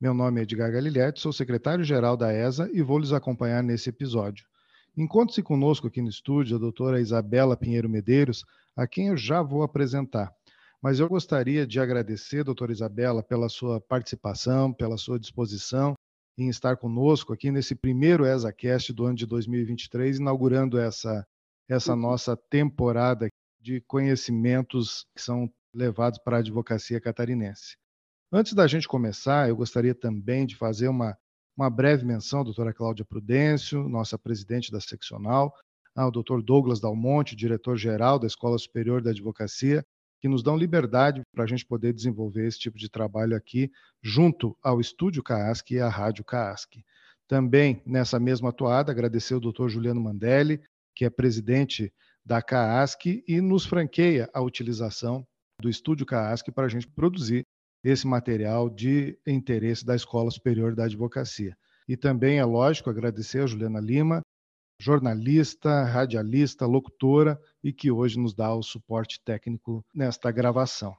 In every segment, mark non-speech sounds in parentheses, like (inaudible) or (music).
Meu nome é Edgar Galiletti, sou secretário-geral da ESA e vou lhes acompanhar nesse episódio. Encontre-se conosco aqui no estúdio a doutora Isabela Pinheiro Medeiros, a quem eu já vou apresentar. Mas eu gostaria de agradecer, doutora Isabela, pela sua participação, pela sua disposição em estar conosco aqui nesse primeiro ESACast do ano de 2023, inaugurando essa essa nossa temporada de conhecimentos que são levados para a advocacia catarinense. Antes da gente começar, eu gostaria também de fazer uma, uma breve menção à doutora Cláudia Prudêncio, nossa presidente da seccional, ao doutor Douglas Dalmonte, diretor-geral da Escola Superior da Advocacia, que nos dão liberdade para a gente poder desenvolver esse tipo de trabalho aqui, junto ao Estúdio CAASC e à Rádio CAASC. Também, nessa mesma atuada, agradecer ao doutor Juliano Mandelli, que é presidente da CAASC e nos franqueia a utilização do estúdio CAASC para a gente produzir esse material de interesse da Escola Superior da Advocacia. E também, é lógico, agradecer a Juliana Lima, jornalista, radialista, locutora e que hoje nos dá o suporte técnico nesta gravação.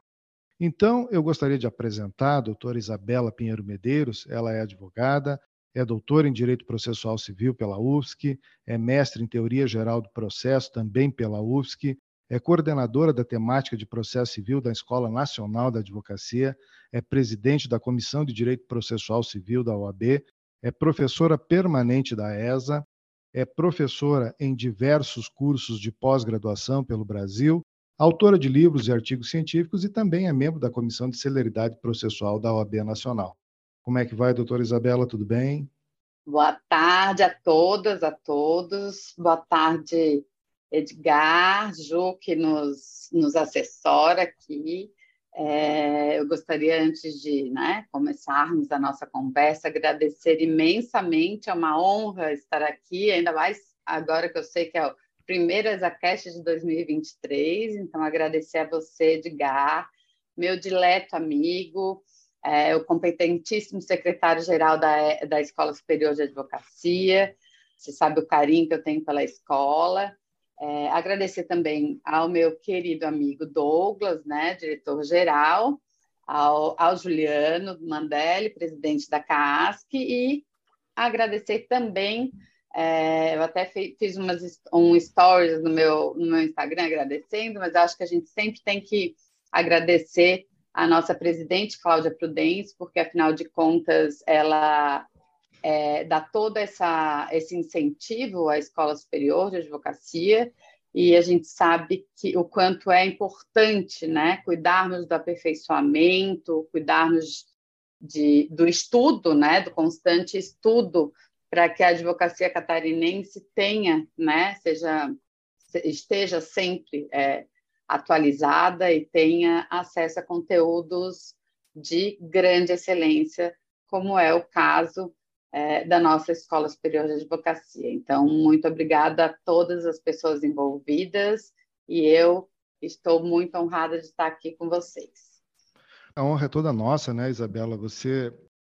Então, eu gostaria de apresentar a doutora Isabela Pinheiro Medeiros, ela é advogada, é doutora em Direito Processual Civil pela UFSC, é mestre em Teoria Geral do Processo também pela UFSC, é coordenadora da temática de processo civil da Escola Nacional da Advocacia, é presidente da Comissão de Direito Processual Civil da OAB, é professora permanente da ESA, é professora em diversos cursos de pós-graduação pelo Brasil, autora de livros e artigos científicos e também é membro da Comissão de Celeridade Processual da OAB Nacional. Como é que vai, doutora Isabela? Tudo bem? Boa tarde a todas, a todos. Boa tarde, Edgar, Ju, que nos, nos assessora aqui. É, eu gostaria, antes de né, começarmos a nossa conversa, agradecer imensamente, é uma honra estar aqui, ainda mais agora que eu sei que é o primeiro ExaCast de 2023, então agradecer a você, Edgar, meu dileto amigo, é, o competentíssimo secretário-geral da, da Escola Superior de Advocacia, você sabe o carinho que eu tenho pela escola. É, agradecer também ao meu querido amigo Douglas, né, diretor-geral, ao, ao, Juliano Mandelli, presidente da CAASC, e agradecer também, é, eu até fiz umas, um stories no meu, no meu Instagram agradecendo, mas acho que a gente sempre tem que agradecer a nossa presidente, Cláudia Prudence, porque, afinal de contas, ela é, dá todo essa, esse incentivo à escola superior de advocacia, e a gente sabe que o quanto é importante né, cuidarmos do aperfeiçoamento, cuidarmos de, do estudo, né, do constante estudo, para que a advocacia catarinense tenha, né, seja, esteja sempre é, atualizada e tenha acesso a conteúdos de grande excelência, como é o caso é, da nossa Escola Superior de Advocacia. Então, muito obrigada a todas as pessoas envolvidas e eu estou muito honrada de estar aqui com vocês. A honra é toda nossa, né, Isabela? Você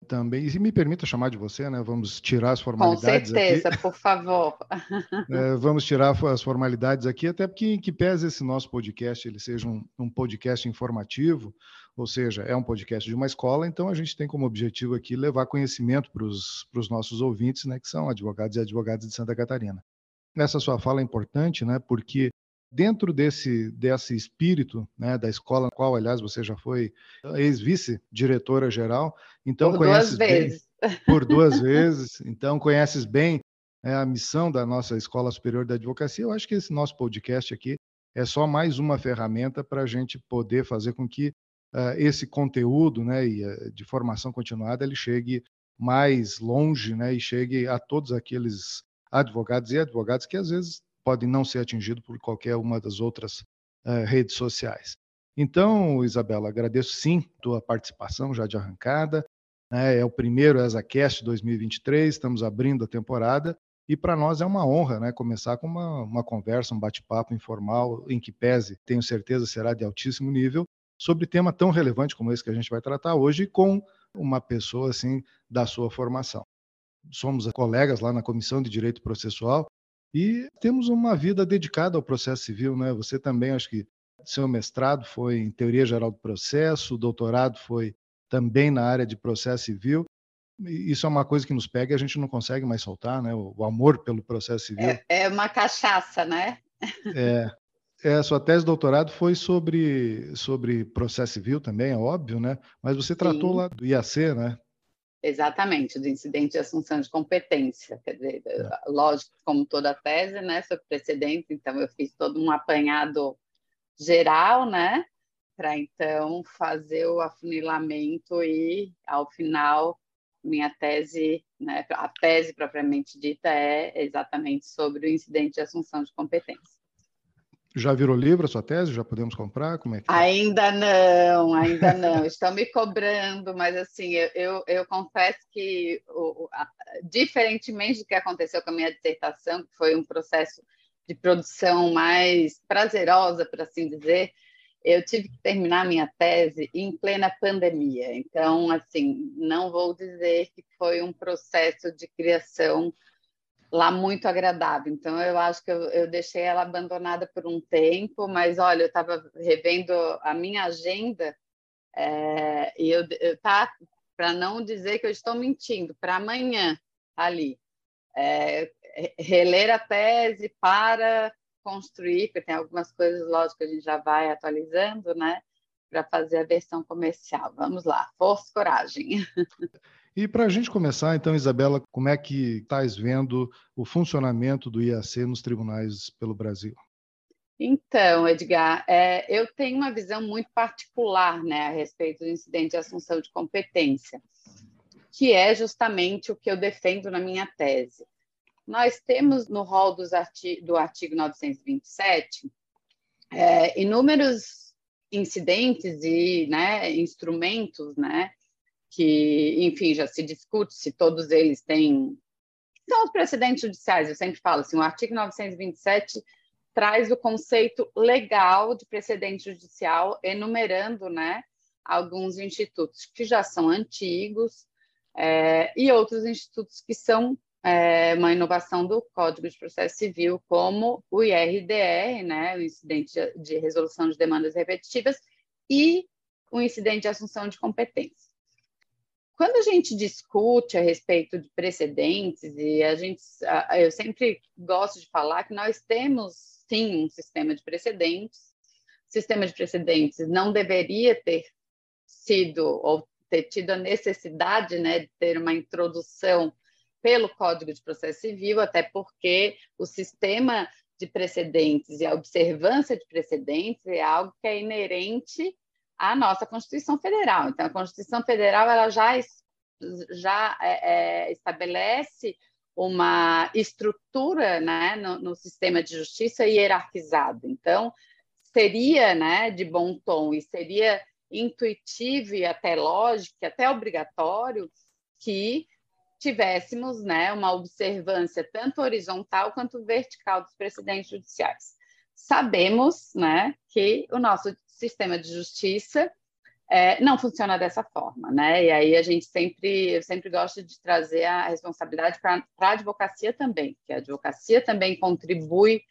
também, e me permita chamar de você, né? Vamos tirar as formalidades Com certeza, aqui. por favor. (laughs) É, vamos tirar as formalidades aqui, até porque que pese esse nosso podcast ele seja um, um, podcast informativo, ou seja, é um podcast de uma escola, então a gente tem como objetivo aqui levar conhecimento para os nossos ouvintes, né, que são advogados e advogadas de Santa Catarina. Essa sua fala é importante, né, porque dentro desse, desse espírito né, da escola, na qual, aliás, você já foi ex-vice-diretora geral, então por conheces duas bem, vezes. (laughs) por duas vezes, então conheces bem é, a missão da nossa Escola Superior da Advocacia. Eu acho que esse nosso podcast aqui é só mais uma ferramenta para a gente poder fazer com que uh, esse conteúdo né, e, uh, de formação continuada ele chegue mais longe né, e chegue a todos aqueles advogados e advogadas que às vezes podem não ser atingidos por qualquer uma das outras uh, redes sociais. Então, Isabela, agradeço sim tua participação já de arrancada. Né? É o primeiro ESACast 2023, estamos abrindo a temporada E para nós é uma honra né, começar com uma, uma conversa, um bate-papo informal, em que pese, tenho certeza, será de altíssimo nível, sobre tema tão relevante como esse que a gente vai tratar hoje, com uma pessoa assim da sua formação. Somos colegas lá na Comissão de Direito Processual e temos uma vida dedicada ao processo civil, né? Você também, acho que seu mestrado foi em Teoria Geral do Processo, o doutorado foi também na área de processo civil. Isso é uma coisa que nos pega e a gente não consegue mais soltar, né? O, amor pelo processo civil. É, é uma cachaça, né? É, é, sua tese de doutorado foi sobre, sobre processo civil também, é óbvio, né? Mas você tratou Sim. lá do IAC, né? Exatamente, do incidente de assunção de competência. Quer dizer, é. lógico, como toda tese, né, sobre precedentes, então eu fiz todo um apanhado geral, né, para então fazer o afunilamento e, ao final, minha tese, né, a tese propriamente dita é exatamente sobre o incidente de assunção de competência. Já virou livro a sua tese? Já podemos comprar? Como é que... Ainda não, ainda não. (laughs) Estão me cobrando, mas assim, eu, eu, eu confesso que, o, a, diferentemente do que aconteceu com a minha dissertação, que foi um processo de produção mais prazerosa, por assim dizer, eu tive que terminar minha tese em plena pandemia. Então, assim, não vou dizer que foi um processo de criação lá muito agradável. Então, eu acho que eu, eu deixei ela abandonada por um tempo, mas olha, eu estava revendo a minha agenda é, e eu, eu tá para não dizer que eu estou mentindo, para amanhã ali. É, reler a tese para construir, porque tem algumas coisas, lógico, que a gente já vai atualizando, né? Para fazer a versão comercial. Vamos lá, força coragem. (laughs) E para a gente começar, então, Isabela, como é que estás vendo o funcionamento do IAC nos tribunais pelo Brasil? Então, Edgar, é, eu tenho uma visão muito particular né, a respeito do incidente de assunção de competência, que é justamente o que eu defendo na minha tese. Nós temos no rol arti do artigo 927 é, inúmeros incidentes e né, instrumentos né, que, enfim, já se discute se todos eles têm. São os precedentes judiciais, eu sempre falo assim, o artigo 927 traz o conceito legal de precedente judicial, enumerando né, alguns institutos que já são antigos é, e outros institutos que são é, uma inovação do Código de Processo Civil, como o IRDR, né, o incidente de resolução de demandas repetitivas, e o incidente de assunção de competência. Quando a gente discute a respeito de precedentes, e a gente, eu sempre gosto de falar que nós temos sim um sistema de precedentes. O sistema de precedentes não deveria ter sido ou ter tido a necessidade né, de ter uma introdução pelo Código de Processo Civil, até porque o sistema de precedentes e a observância de precedentes é algo que é inerente a nossa Constituição Federal. Então, a Constituição Federal ela já, já é, é, estabelece uma estrutura né, no, no, sistema de justiça hierarquizado. Então, seria né, de bom tom e seria intuitivo e até lógico, e até obrigatório, que tivéssemos né, uma observância tanto horizontal quanto vertical dos precedentes judiciais. Sabemos né, que o nosso sistema de justiça é, não funciona dessa forma, né? E aí a gente sempre, eu sempre gosto de trazer a responsabilidade para a advocacia também, que a advocacia também contribui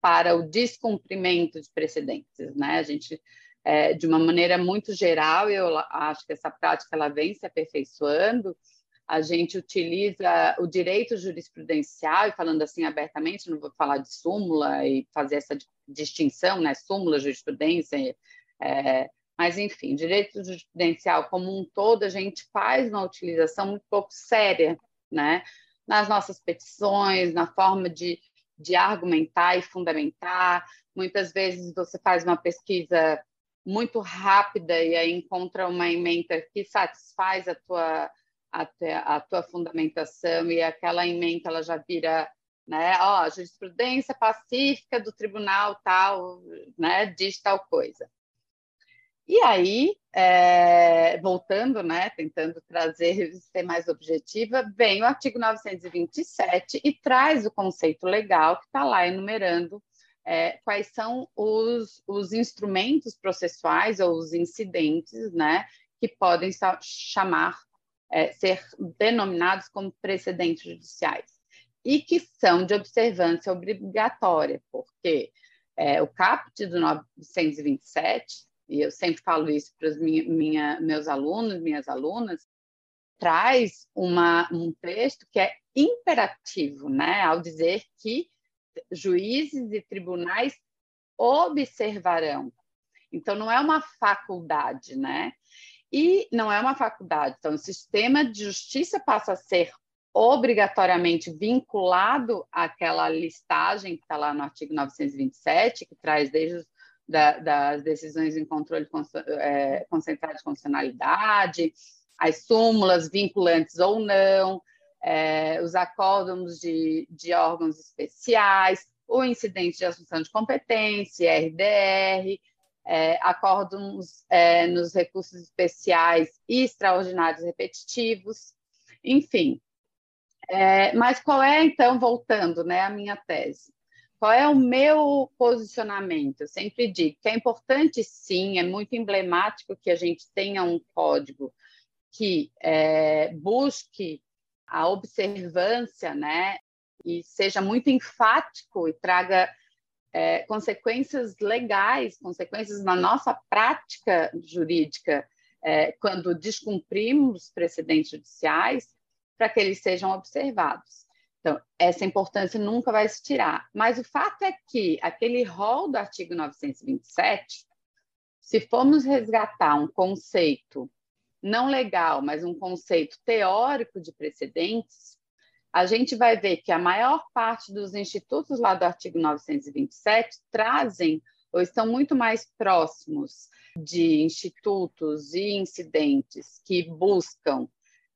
para o descumprimento de precedentes, né? A gente, é, de uma maneira muito geral, eu acho que essa prática ela vem se aperfeiçoando. A gente utiliza o direito jurisprudencial, e falando assim abertamente, não vou falar de súmula e fazer essa distinção, né? Súmula, jurisprudência, é, mas, enfim, direito jurisprudencial como um todo, a gente faz uma utilização muito pouco séria, né? Nas nossas petições, na forma de, de argumentar e fundamentar. Muitas vezes você faz uma pesquisa muito rápida e aí encontra uma emenda que satisfaz a tua, a, a tua fundamentação e aquela emenda ela já vira né, ó, jurisprudência pacífica do tribunal tal, né, diz tal coisa. E aí, é, voltando, né, tentando trazer, ser mais objetiva, vem o artigo 927 e traz o conceito legal que está lá enumerando é, quais são os, os instrumentos processuais ou os incidentes, né, que podem chamar, é, ser denominados como precedentes judiciais e que são de observância obrigatória, porque é, o caput do 927 e eu sempre falo isso para os minha, meus alunos, minhas alunas, traz uma, um texto que é imperativo, né, ao dizer que juízes e tribunais observarão. Então, não é uma faculdade, né? E não é uma faculdade. Então, o sistema de justiça passa a ser obrigatoriamente vinculado àquela listagem que está lá no artigo 927, que traz desde os da, das decisões em controle é, concentrado de constitucionalidade, as súmulas vinculantes ou não, é, os acórdãos de, de órgãos especiais, o incidente de assunção de competência, RDR, é, acórdãos é, nos recursos especiais e extraordinários repetitivos, enfim. É, mas qual é, então, voltando né, à minha tese? Qual é o meu posicionamento? Eu sempre digo que é importante, sim, é muito emblemático que a gente tenha um código que é, busque a observância, né, e seja muito enfático e traga é, consequências legais, consequências na nossa prática jurídica, é, quando descumprimos precedentes judiciais, para que eles sejam observados. Então, essa importância nunca vai se tirar. Mas o fato é que aquele rol do artigo 927, se formos resgatar um conceito não legal, mas um conceito teórico de precedentes, a gente vai ver que a maior parte dos institutos lá do artigo 927 trazem ou estão muito mais próximos de institutos e incidentes que buscam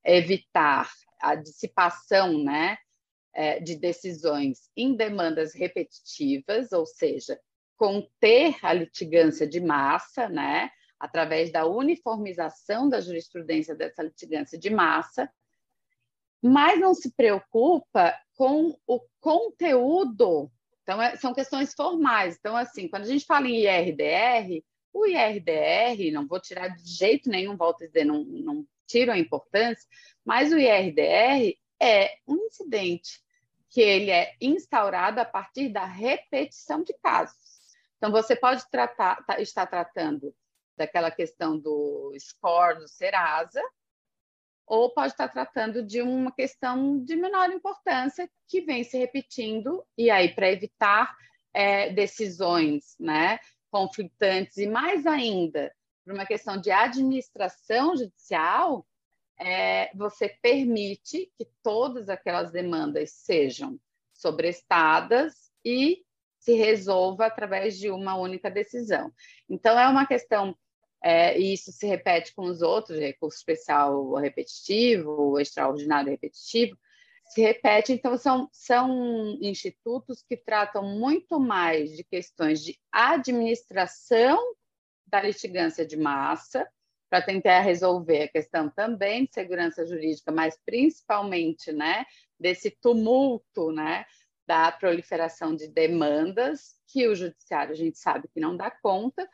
evitar a dissipação né, é, de decisões em demandas repetitivas, ou seja, conter a litigância de massa, né, através da uniformização da jurisprudência dessa litigância de massa, mas não se preocupa com o conteúdo. Então, é, são questões formais. Então, assim, quando a gente fala em IRDR, o IRDR, não vou tirar de jeito nenhum, volto a dizer, não, não tiro a importância, mas o IRDR é um incidente que ele é instaurado a partir da repetição de casos. Então, você pode tratar, tá, estar tratando daquela questão do score do Serasa, ou pode estar tratando de uma questão de menor importância que vem se repetindo, e aí, para evitar é, decisões né, conflitantes, e mais ainda, por uma questão de administração judicial, é, você permite que todas aquelas demandas sejam sobrestadas e se resolva através de uma única decisão. Então, é uma questão, é, e isso se repete com os outros, recurso especial repetitivo, extraordinário repetitivo, se repete, então são, são institutos que tratam muito mais de questões de administração da litigância de massa, para tentar resolver a questão também de segurança jurídica, mas principalmente, né, desse tumulto, né, da proliferação de demandas que o judiciário a gente sabe que não dá conta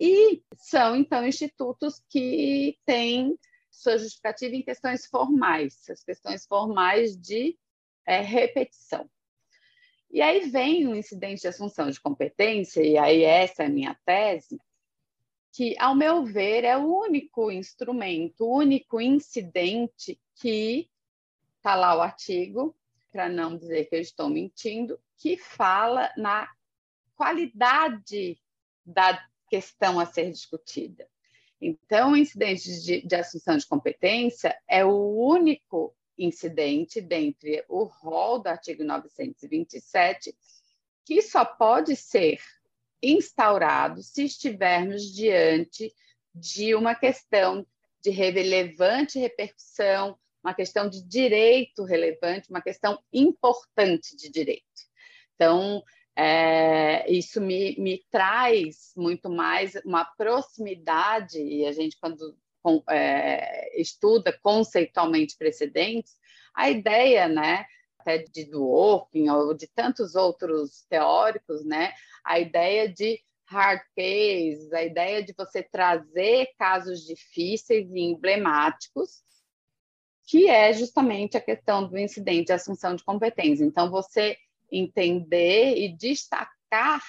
e são então institutos que têm sua justificativa em questões formais, as questões formais de é, repetição. E aí vem o incidente de assunção de competência, e aí essa é a minha tese, que, ao meu ver, é o único instrumento, o único incidente que está lá o artigo, para não dizer que eu estou mentindo, que fala na qualidade da questão a ser discutida. Então, o incidente de, de assunção de competência é o único incidente dentre o rol do artigo 927 que só pode ser instaurado se estivermos diante de uma questão de relevante repercussão, uma questão de direito relevante, uma questão importante de direito. Então, é, isso me, me traz muito mais uma proximidade, e a gente, quando é, estuda conceitualmente precedentes, a ideia, né, até de Dworkin ou de tantos outros teóricos, né, a ideia de hard cases, a ideia de você trazer casos difíceis e emblemáticos, que é justamente a questão do incidente de assunção de competência. Então, você entender e destacar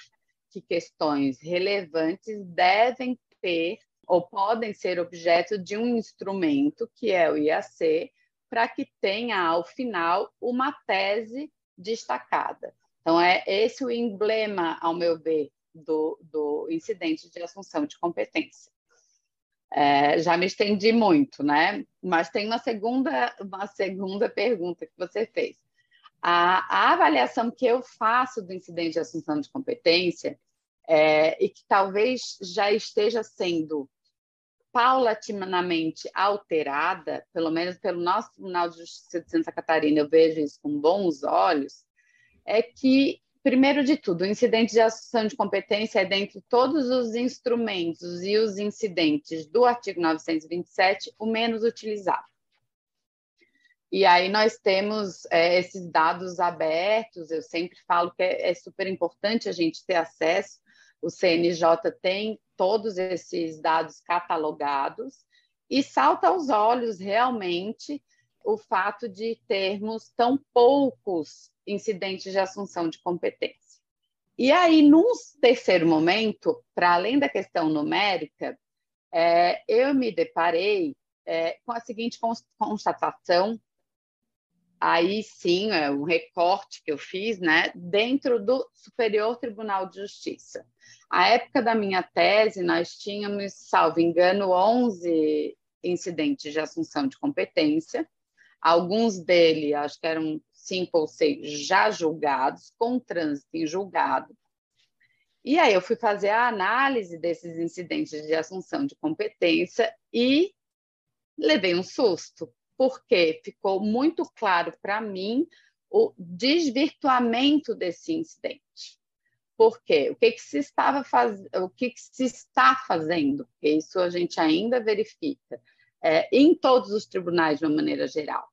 que questões relevantes devem ter ou podem ser objeto de um instrumento, que é o IAC, para que tenha, ao final, uma tese destacada. Então, é esse o emblema, ao meu ver, do, do incidente de assunção de competência. É, já me estendi muito, né? Mas tem uma segunda, uma segunda pergunta que você fez. A, a avaliação que eu faço do incidente de assunção de competência é, e que talvez já esteja sendo paulatinamente alterada, pelo menos pelo nosso Tribunal de Justiça de Santa Catarina, eu vejo isso com bons olhos, é que, primeiro de tudo, o incidente de assunção de competência é dentre todos os instrumentos e os incidentes do artigo 927 o menos utilizado. E aí nós temos é, esses dados abertos, eu sempre falo que é, é super importante a gente ter acesso, o CNJ tem todos esses dados catalogados e salta aos olhos realmente o fato de termos tão poucos incidentes de assunção de competência. E aí, num terceiro momento, para além da questão numérica, é, eu me deparei é, com a seguinte constatação aí sim é um recorte que eu fiz, né, dentro do Superior Tribunal de Justiça. A época da minha tese, nós tínhamos, salvo engano, 11 incidentes de assunção de competência, alguns deles, acho que eram cinco ou seis, já julgados, com trânsito em julgado. E aí eu fui fazer a análise desses incidentes de assunção de competência e levei um susto, porque ficou muito claro para mim o desvirtuamento desse incidente. Por quê? O que, que se estava faz... o que, que se está fazendo? Porque isso a gente ainda verifica é, em todos os tribunais de uma maneira geral.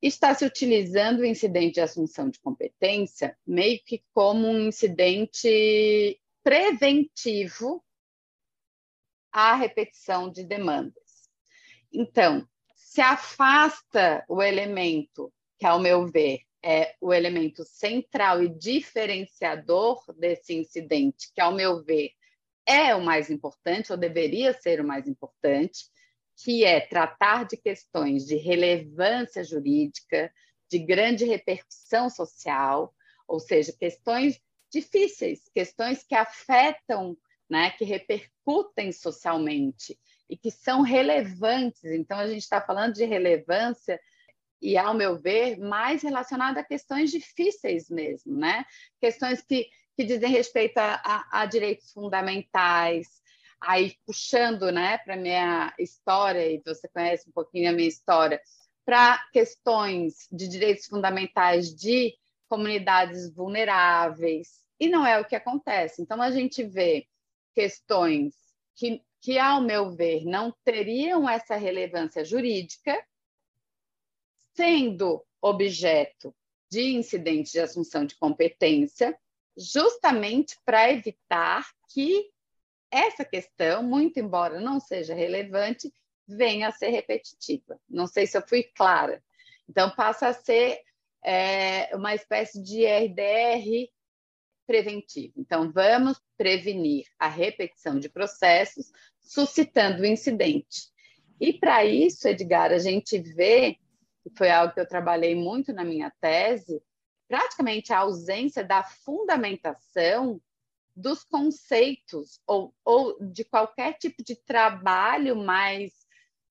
Está se utilizando o incidente de assunção de competência meio que como um incidente preventivo à repetição de demandas. Então, se afasta o elemento que, ao meu ver, é o elemento central e diferenciador desse incidente, que, ao meu ver, é o mais importante, ou deveria ser o mais importante, que é tratar de questões de relevância jurídica, de grande repercussão social, ou seja, questões difíceis, questões que afetam, né, que repercutem socialmente e que são relevantes. Então, a gente está falando de relevância e, ao meu ver, mais relacionada a questões difíceis mesmo, né? Questões que, que dizem respeito a, a, a direitos fundamentais, aí puxando né, para a minha história, e você conhece um pouquinho a minha história, para questões de direitos fundamentais de comunidades vulneráveis, e não é o que acontece. Então, a gente vê questões que que, ao meu ver, não teriam essa relevância jurídica, sendo objeto de incidente de assunção de competência, justamente para evitar que essa questão, muito embora não seja relevante, venha a ser repetitiva. Não sei se eu fui clara. Então, passa a ser é, uma espécie de RDR preventivo. Então, vamos prevenir a repetição de processos suscitando o incidente. E para isso, Edgar, a gente vê, que foi algo que eu trabalhei muito na minha tese, praticamente a ausência da fundamentação dos conceitos ou, ou de qualquer tipo de trabalho mais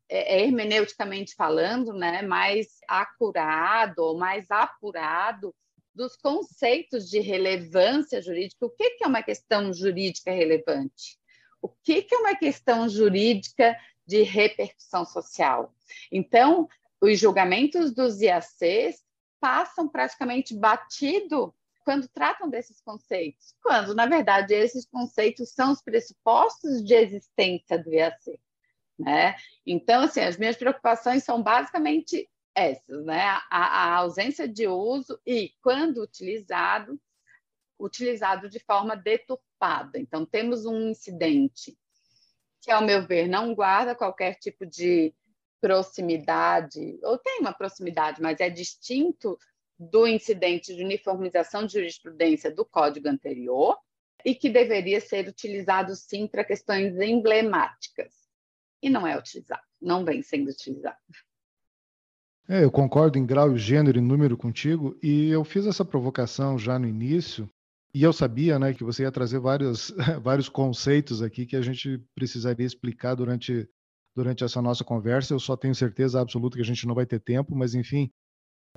é, é hermeneuticamente falando, né, mais acurado ou mais apurado dos conceitos de relevância jurídica. O que é uma questão jurídica relevante? O que, é uma questão jurídica de repercussão social. Então, os julgamentos dos IACs passam praticamente batido quando tratam desses conceitos? Quando, na verdade, esses conceitos são os pressupostos de existência do IAC. Né? Então, assim, as minhas preocupações são basicamente essas, né? A, a ausência de uso e, quando utilizado, utilizado de forma deturpada. Então, temos um incidente que, ao meu ver, não guarda qualquer tipo de proximidade, ou tem uma proximidade, mas é distinto do incidente de uniformização de jurisprudência do código anterior e que deveria ser utilizado sim para questões emblemáticas. E não é utilizado, não vem sendo utilizado. É, eu concordo em grau, gênero e número contigo, e eu fiz essa provocação já no início, e eu sabia né, que você ia trazer vários, (laughs) vários conceitos aqui que a gente precisaria explicar durante, durante essa nossa conversa. Eu só tenho certeza absoluta que a gente não vai ter tempo, mas enfim,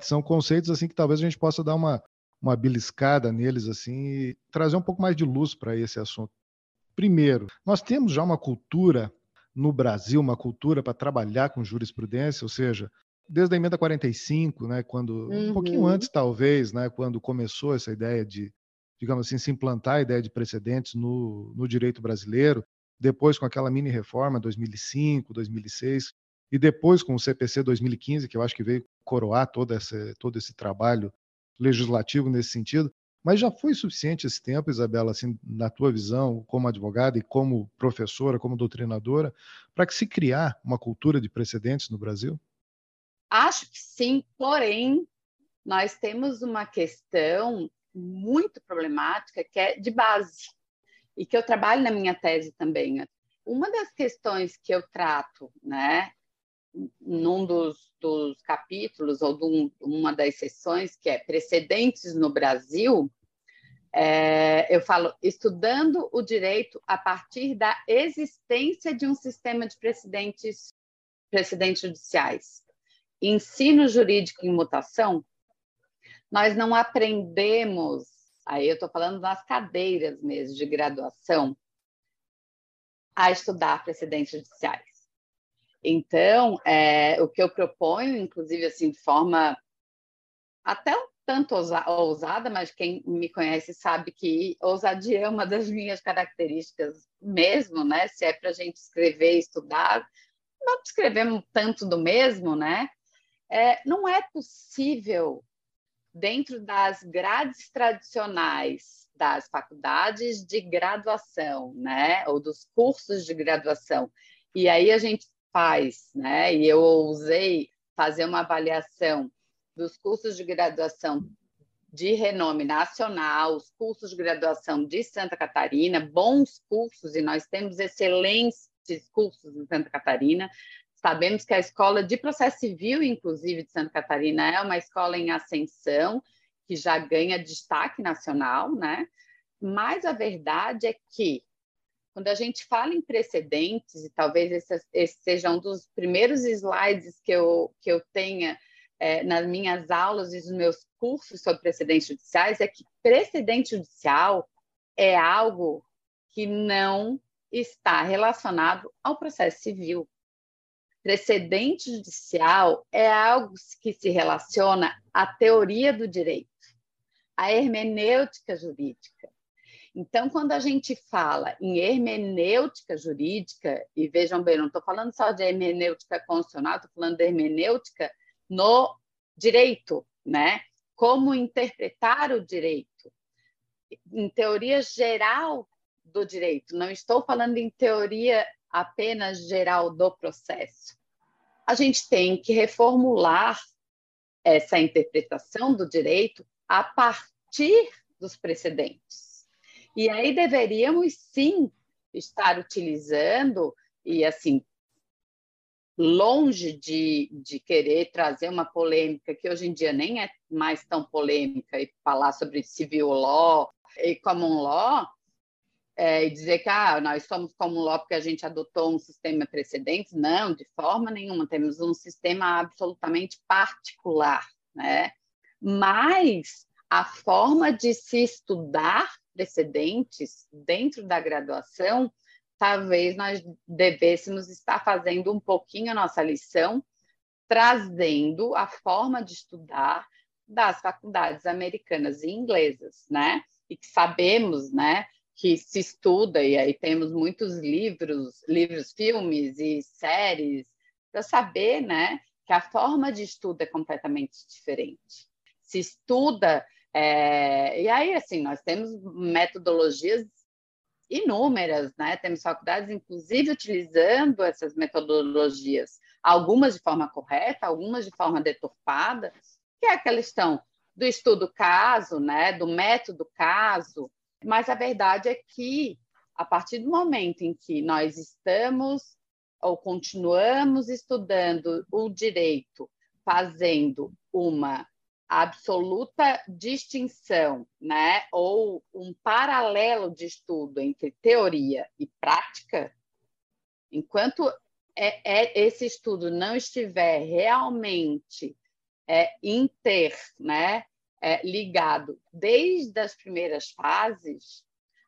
são conceitos assim que talvez a gente possa dar uma, uma beliscada neles assim e trazer um pouco mais de luz para esse assunto. Primeiro, nós temos já uma cultura no Brasil, uma cultura para trabalhar com jurisprudência, ou seja, desde a emenda 45, né, quando uhum. um pouquinho uhum. antes talvez, né, quando começou essa ideia de, digamos assim, se implantar a ideia de precedentes no, no direito brasileiro, depois com aquela mini reforma 2005, 2006 e depois com o CPC 2015, que eu acho que veio coroar todo esse, todo esse trabalho legislativo nesse sentido. Mas já foi suficiente esse tempo, Isabela, assim, na tua visão, como advogada e como professora, como doutrinadora, para que se criar uma cultura de precedentes no Brasil? Acho que sim, porém, nós temos uma questão muito problemática que é de base e que eu trabalho na minha tese também. Uma das questões que eu trato, né, num dos, dos capítulos ou de uma das sessões que é precedentes no Brasil, é, eu falo estudando o direito a partir da existência de um sistema de precedentes, precedentes judiciais. Ensino jurídico em mutação, nós não aprendemos, aí eu estou falando das cadeiras mesmo de graduação, a estudar precedentes judiciais. Então, é, o que eu proponho, inclusive, assim, de forma até um tanto ousada, mas quem me conhece sabe que ousadia é uma das minhas características mesmo, né? Se é para a gente escrever estudar, não escrevemos tanto do mesmo, né? É, não é possível, dentro das grades tradicionais das faculdades de graduação, né? Ou dos cursos de graduação, e aí a gente faz, né? E eu ousei fazer uma avaliação dos cursos de graduação de renome nacional, os cursos de graduação de Santa Catarina, bons cursos, e nós temos excelentes cursos em Santa Catarina. Sabemos que a Escola de Processo Civil, inclusive, de Santa Catarina, é uma escola em ascensão, que já ganha destaque nacional, né? Mas a verdade é que quando a gente fala em precedentes, e talvez esse, esse seja um dos primeiros slides que eu, que eu tenha é, nas minhas aulas e nos meus cursos sobre precedentes judiciais, é que precedente judicial é algo que não está relacionado ao processo civil. Precedente judicial é algo que se relaciona à teoria do direito, à hermenêutica jurídica. Então, quando a gente fala em hermenêutica jurídica, e vejam bem, não estou falando só de hermenêutica constitucional, estou falando de hermenêutica no direito, né? Como interpretar o direito, em teoria geral do direito, não estou falando em teoria apenas geral do processo. A gente tem que reformular essa interpretação do direito a partir dos precedentes. E aí deveríamos sim estar utilizando, e assim, longe de, de querer trazer uma polêmica que hoje em dia nem é mais tão polêmica, e falar sobre civil law e common law, é, e dizer que ah, nós somos common law porque a gente adotou um sistema precedente. Não, de forma nenhuma, temos um sistema absolutamente particular, né? Mas a forma de se estudar precedentes dentro da graduação, talvez nós devêssemos estar fazendo um pouquinho a nossa lição, trazendo a forma de estudar das faculdades americanas e inglesas, né? E que sabemos, né, que se estuda e aí temos muitos livros, livros, filmes e séries para saber, né, que a forma de estudo é completamente diferente. Se estuda é, e aí assim nós temos metodologias inúmeras, né? Temos faculdades, inclusive, utilizando essas metodologias, algumas de forma correta, algumas de forma deturpada, que é aquela questão do estudo caso, né? Do método caso. Mas a verdade é que, a partir do momento em que nós estamos ou continuamos estudando o direito, fazendo uma absoluta distinção, né, ou um paralelo de estudo entre teoria e prática, enquanto é, é, esse estudo não estiver realmente é, inter, né, é, ligado desde as primeiras fases,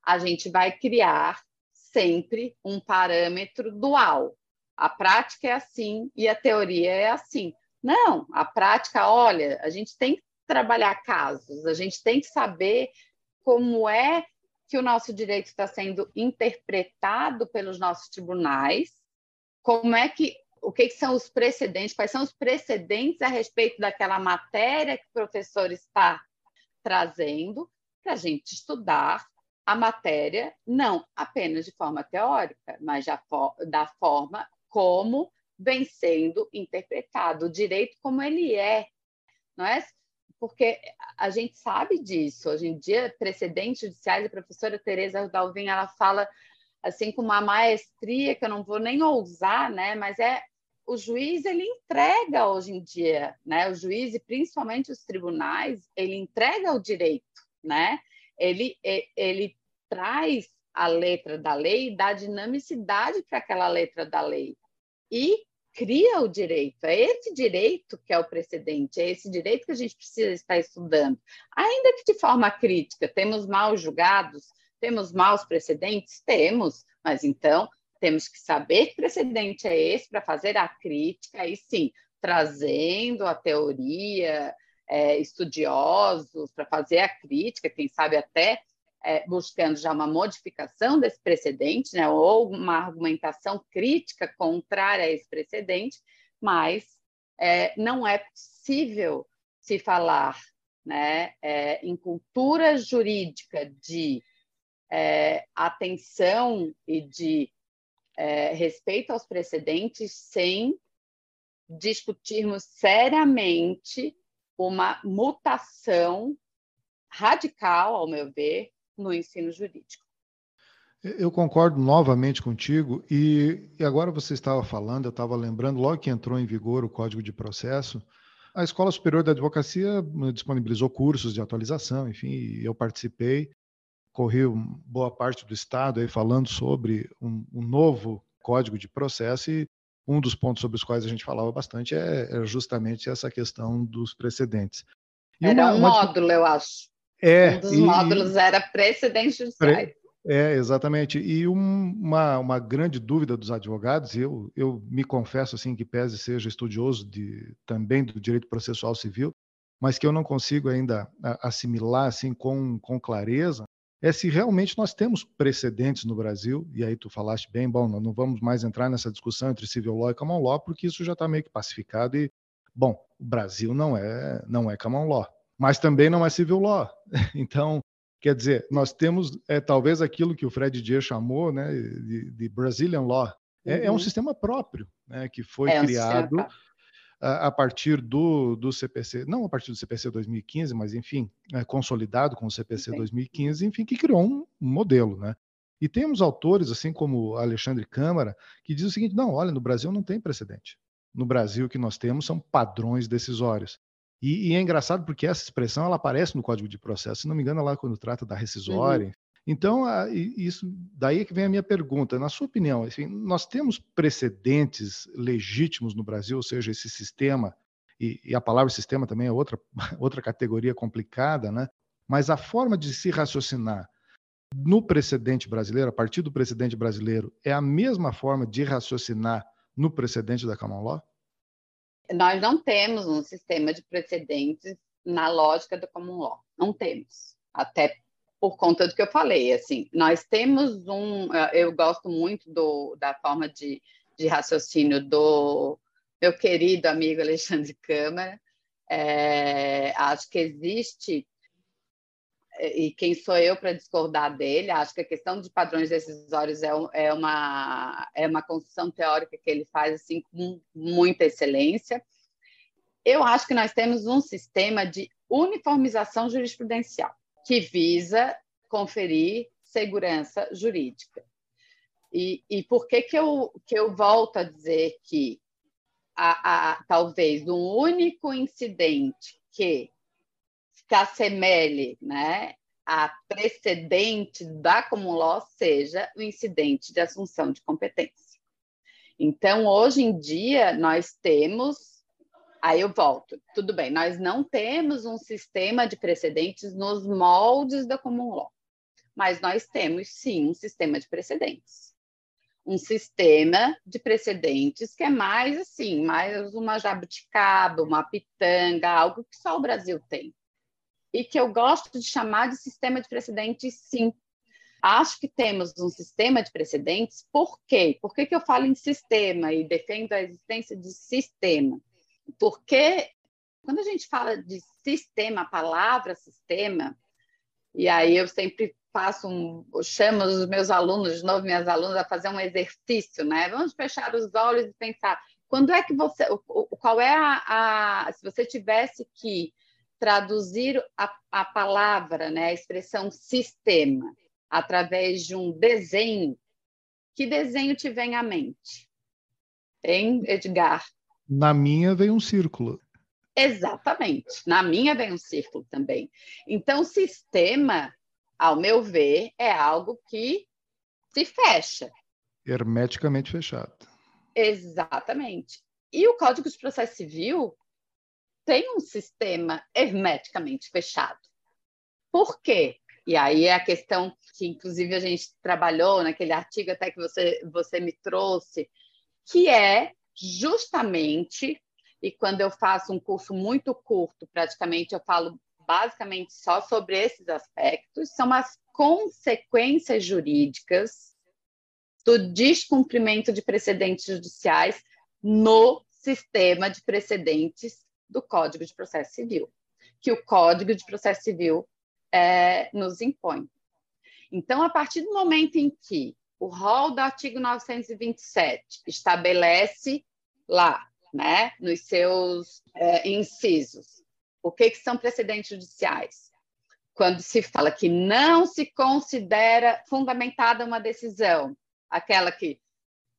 a gente vai criar sempre um parâmetro dual. A prática é assim e a teoria é assim. Não, a prática, olha, a gente tem que trabalhar casos, a gente tem que saber como é que o nosso direito está sendo interpretado pelos nossos tribunais, como é que o que, que são os precedentes, quais são os precedentes a respeito daquela matéria que o professor está trazendo, para a gente estudar a matéria, não apenas de forma teórica, mas da forma como vem sendo interpretado, o direito como ele é, não é? Porque a gente sabe disso. Hoje em dia, precedentes judiciais, a professora Tereza Dalvin, ela fala assim com uma maestria que eu não vou nem ousar, né? Mas é o juiz ele entrega hoje em dia, né? O juiz e principalmente os tribunais, ele entrega o direito, né? Ele ele traz a letra da lei dá dinamicidade para aquela letra da lei. E cria o direito. É esse direito que é o precedente, é esse direito que a gente precisa estar estudando. Ainda que de forma crítica, temos mal julgados, temos maus precedentes? Temos, mas então temos que saber que precedente é esse para fazer a crítica, e sim, trazendo a teoria, é, estudiosos para fazer a crítica, quem sabe até é, buscando já uma modificação desse precedente, né, ou uma argumentação crítica contrária a esse precedente, mas é, não é possível se falar né, é, em cultura jurídica de é, atenção e de é, respeito aos precedentes sem discutirmos seriamente uma mutação radical, ao meu ver, no ensino jurídico. Eu concordo novamente contigo, e, e agora você estava falando, eu estava lembrando, logo que entrou em vigor o Código de Processo, a Escola Superior da Advocacia disponibilizou cursos de atualização, enfim, eu participei, corri boa parte do Estado aí falando sobre um, um novo Código de Processo, e um dos pontos sobre os quais a gente falava bastante é, é justamente essa questão dos precedentes. E Era uma, um uma... módulo, eu acho. É, um dos e, módulos era precedentes judiciais. É, exatamente. E um, uma, uma grande dúvida dos advogados, eu, eu me confesso assim que pese seja estudioso de, também do direito processual civil, mas que eu não consigo ainda assimilar assim com, com clareza, é se realmente nós temos precedentes no Brasil, e aí tu falaste bem, bom, não vamos mais entrar nessa discussão entre civil law e common law, porque isso já está meio que pacificado e, bom, o Brasil não é, não é common law, mas também não é civil law. (laughs) Então, quer dizer, nós temos é, talvez aquilo que o Fred Dier chamou né, de, de Brazilian law. É, uhum. é, um uhum. sistema próprio né, que foi é criado um a, partir do, do CPC, não a partir do CPC 2015, mas enfim, é, consolidado com o CPC 2015, enfim, que criou um, um modelo. Né? E temos autores, assim como Alexandre Câmara, que diz o seguinte: não, olha, no Brasil não tem precedente. No Brasil, o que nós temos são padrões decisórios. E, e, é engraçado porque essa expressão ela aparece no Código de Processo, se não me engano, lá quando trata da rescisória. Uhum. Então, isso daí é que vem a minha pergunta. Na sua opinião, assim, nós temos precedentes legítimos no Brasil, ou seja, esse sistema, e, e a palavra sistema também é outra, (laughs) outra categoria complicada, né? mas a forma de se raciocinar no precedente brasileiro, a partir do precedente brasileiro, é a mesma forma de raciocinar no precedente da common law? nós não temos um sistema de precedentes na lógica do common law. Não temos. Até por conta do que eu falei, assim, nós temos um, eu gosto muito do, da forma de, de raciocínio do meu querido amigo Alexandre Câmara, é, acho que existe e quem sou eu para discordar dele? Acho que a questão de padrões decisórios é, é, uma, é uma construção teórica que ele faz assim com muita excelência. Eu acho que nós temos um sistema de uniformização jurisprudencial que visa conferir segurança jurídica. E, e por que, que, eu, que eu volto a dizer que a, a, talvez um único incidente que se assemelhe né, a precedente da law seja o incidente de assunção de competência. Então, hoje em dia, nós temos. Aí eu volto. Tudo bem, nós não temos um sistema de precedentes nos moldes da common law, mas nós temos sim um sistema de precedentes. Um sistema de precedentes que é mais assim, mais uma jabuticaba, uma pitanga, algo que só o Brasil tem e que eu gosto de chamar de sistema de precedentes, sim. Acho que temos um sistema de precedentes, por quê? Por que, que eu falo em sistema e defendo a existência de sistema? Porque quando a gente fala de sistema, palavra sistema, e aí eu sempre faço um, chamo os meus alunos, de novo, minhas alunas, a fazer um exercício, né? Vamos fechar os olhos e pensar, quando é que você, qual é a, a se você tivesse que traduzir a, a palavra, né, a expressão sistema, através de um desenho, que desenho te vem à mente? Hein, Edgar? Na minha vem um círculo. Exatamente. Na minha vem um círculo também. Então, sistema, ao meu ver, é algo que se fecha. Hermeticamente fechado. Exatamente. E o Código de Processo Civil tem um sistema hermeticamente fechado. Por quê? E aí é a questão que, inclusive, a gente trabalhou naquele artigo até que você, você me trouxe, que é justamente, e quando eu faço um curso muito curto, praticamente eu falo basicamente só sobre esses aspectos, são as consequências jurídicas do descumprimento de precedentes judiciais no sistema de precedentes do Código de Processo Civil, que o Código de Processo Civil é, nos impõe. Então, a partir do momento em que o rol do artigo 927 estabelece lá, né, nos seus é, incisos, o que, que são precedentes judiciais? Quando se fala que não se considera fundamentada uma decisão, aquela que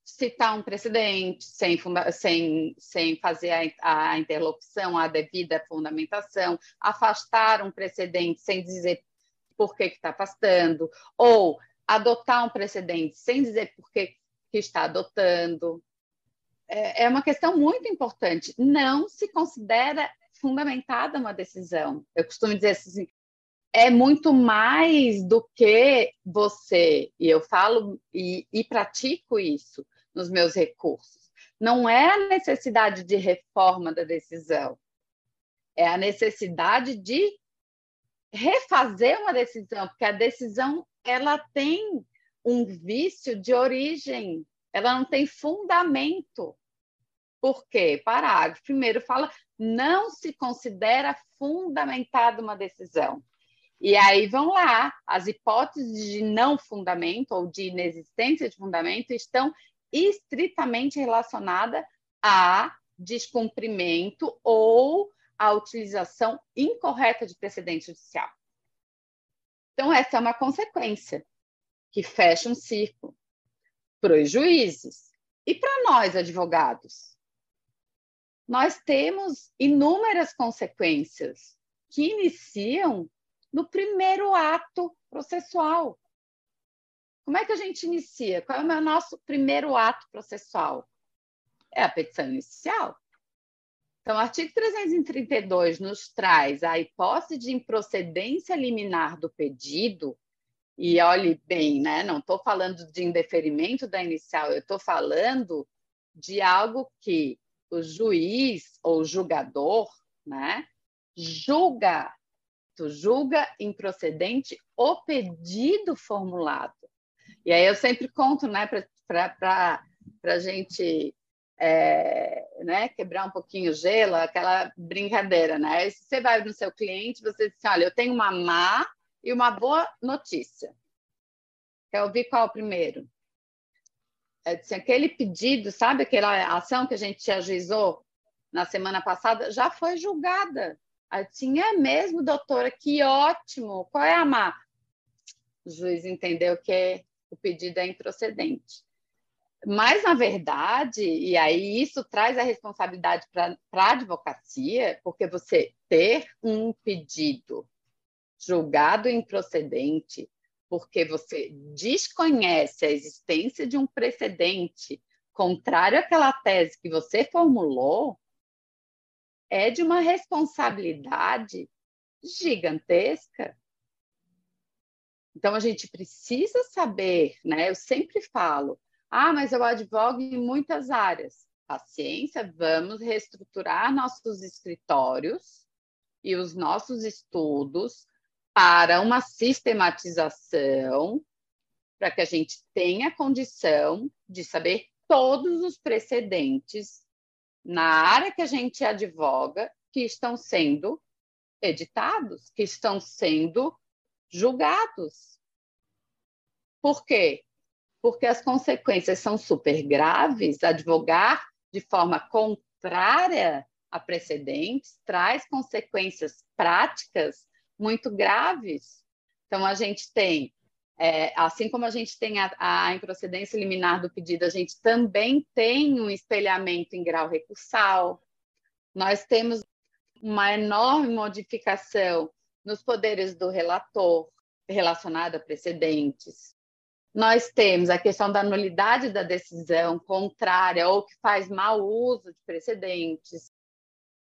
citar um precedente sem, sem, sem fazer a, a interlocução, a devida fundamentação, afastar um precedente sem dizer por que está afastando, ou adotar um precedente sem dizer por que, que está adotando. É, é uma questão muito importante. Não se considera fundamentada uma decisão. Eu costumo dizer assim, é muito mais do que você, e eu falo e, e pratico isso, nos meus recursos. Não é a necessidade de reforma da decisão, é a necessidade de refazer uma decisão, porque a decisão ela tem um vício de origem, ela não tem fundamento. Por quê? Parágrafo primeiro fala não se considera fundamentada uma decisão. E aí vão lá, as hipóteses de não fundamento ou de inexistência de fundamento estão estritamente relacionada a descumprimento ou a utilização incorreta de precedente judicial. Então, essa é uma consequência que fecha um círculo para os juízes e para nós, advogados. Nós temos inúmeras consequências que iniciam no primeiro ato processual. Como é que a gente inicia? Qual é o nosso primeiro ato processual? É a petição inicial. Então, o artigo 332 nos traz a hipótese de improcedência liminar do pedido, e olhe bem, né? não estou falando de indeferimento da inicial, eu estou falando de algo que o juiz ou julgador, né, julga, tu julga improcedente o pedido formulado. E aí eu sempre conto, né, para a gente é, né, quebrar um pouquinho o gelo, aquela brincadeira, né? Se você vai no seu cliente, você diz assim, olha, eu tenho uma má e uma boa notícia. Quer ouvir qual primeiro? É, assim, aquele pedido, sabe aquela ação que a gente ajuizou na semana passada, já foi julgada. Assim, é mesmo, doutora, que ótimo. Qual é a má? O juiz entendeu que o pedido é improcedente. Mas, na verdade, e aí isso traz a responsabilidade para a advocacia, porque você ter um pedido julgado improcedente, porque você desconhece a existência de um precedente contrário àquela tese que você formulou, é de uma responsabilidade gigantesca. Então, a gente precisa saber, né? Eu sempre falo, ah, mas eu advogo em muitas áreas. Paciência, vamos reestruturar nossos escritórios e os nossos estudos para uma sistematização, para que a gente tenha condição de saber todos os precedentes na área que a gente advoga que estão sendo editados, que estão sendo julgados. Por quê? porque as consequências são super graves. Advogar de forma contrária a precedentes traz consequências práticas muito graves. Então, a gente tem, é, assim como a gente tem a, a improcedência liminar do pedido, a gente também tem um espelhamento em grau recursal. Nós temos uma enorme modificação nos poderes do relator relacionada a precedentes. Nós temos a questão da nulidade da decisão contrária ou que faz mau uso de precedentes.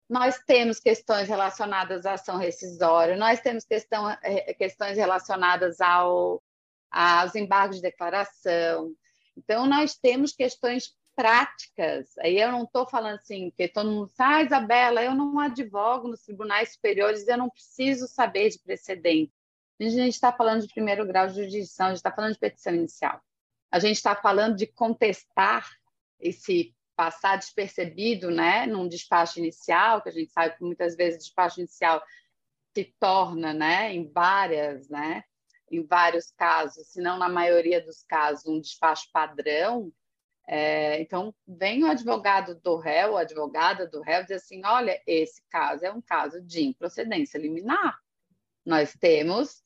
Nós temos questões relacionadas à ação rescisória, nós temos questão, eh, questões relacionadas ao, aos embargos de declaração. Então, nós temos questões práticas. Aí eu não estou falando assim, que todo mundo ah, Isabela, eu não advogo nos tribunais superiores, eu não preciso saber de precedente. A gente está falando de primeiro grau de jurisdição, a gente está falando de petição inicial. A gente está falando de contestar esse passar despercebido, né, num despacho inicial, que a gente sabe que muitas vezes o despacho inicial se torna, né, em várias, né, em vários casos, se não na maioria dos casos, um despacho padrão. É, então, vem o advogado do réu, a advogada do réu, diz assim: olha, esse caso é um caso de improcedência liminar. Nós temos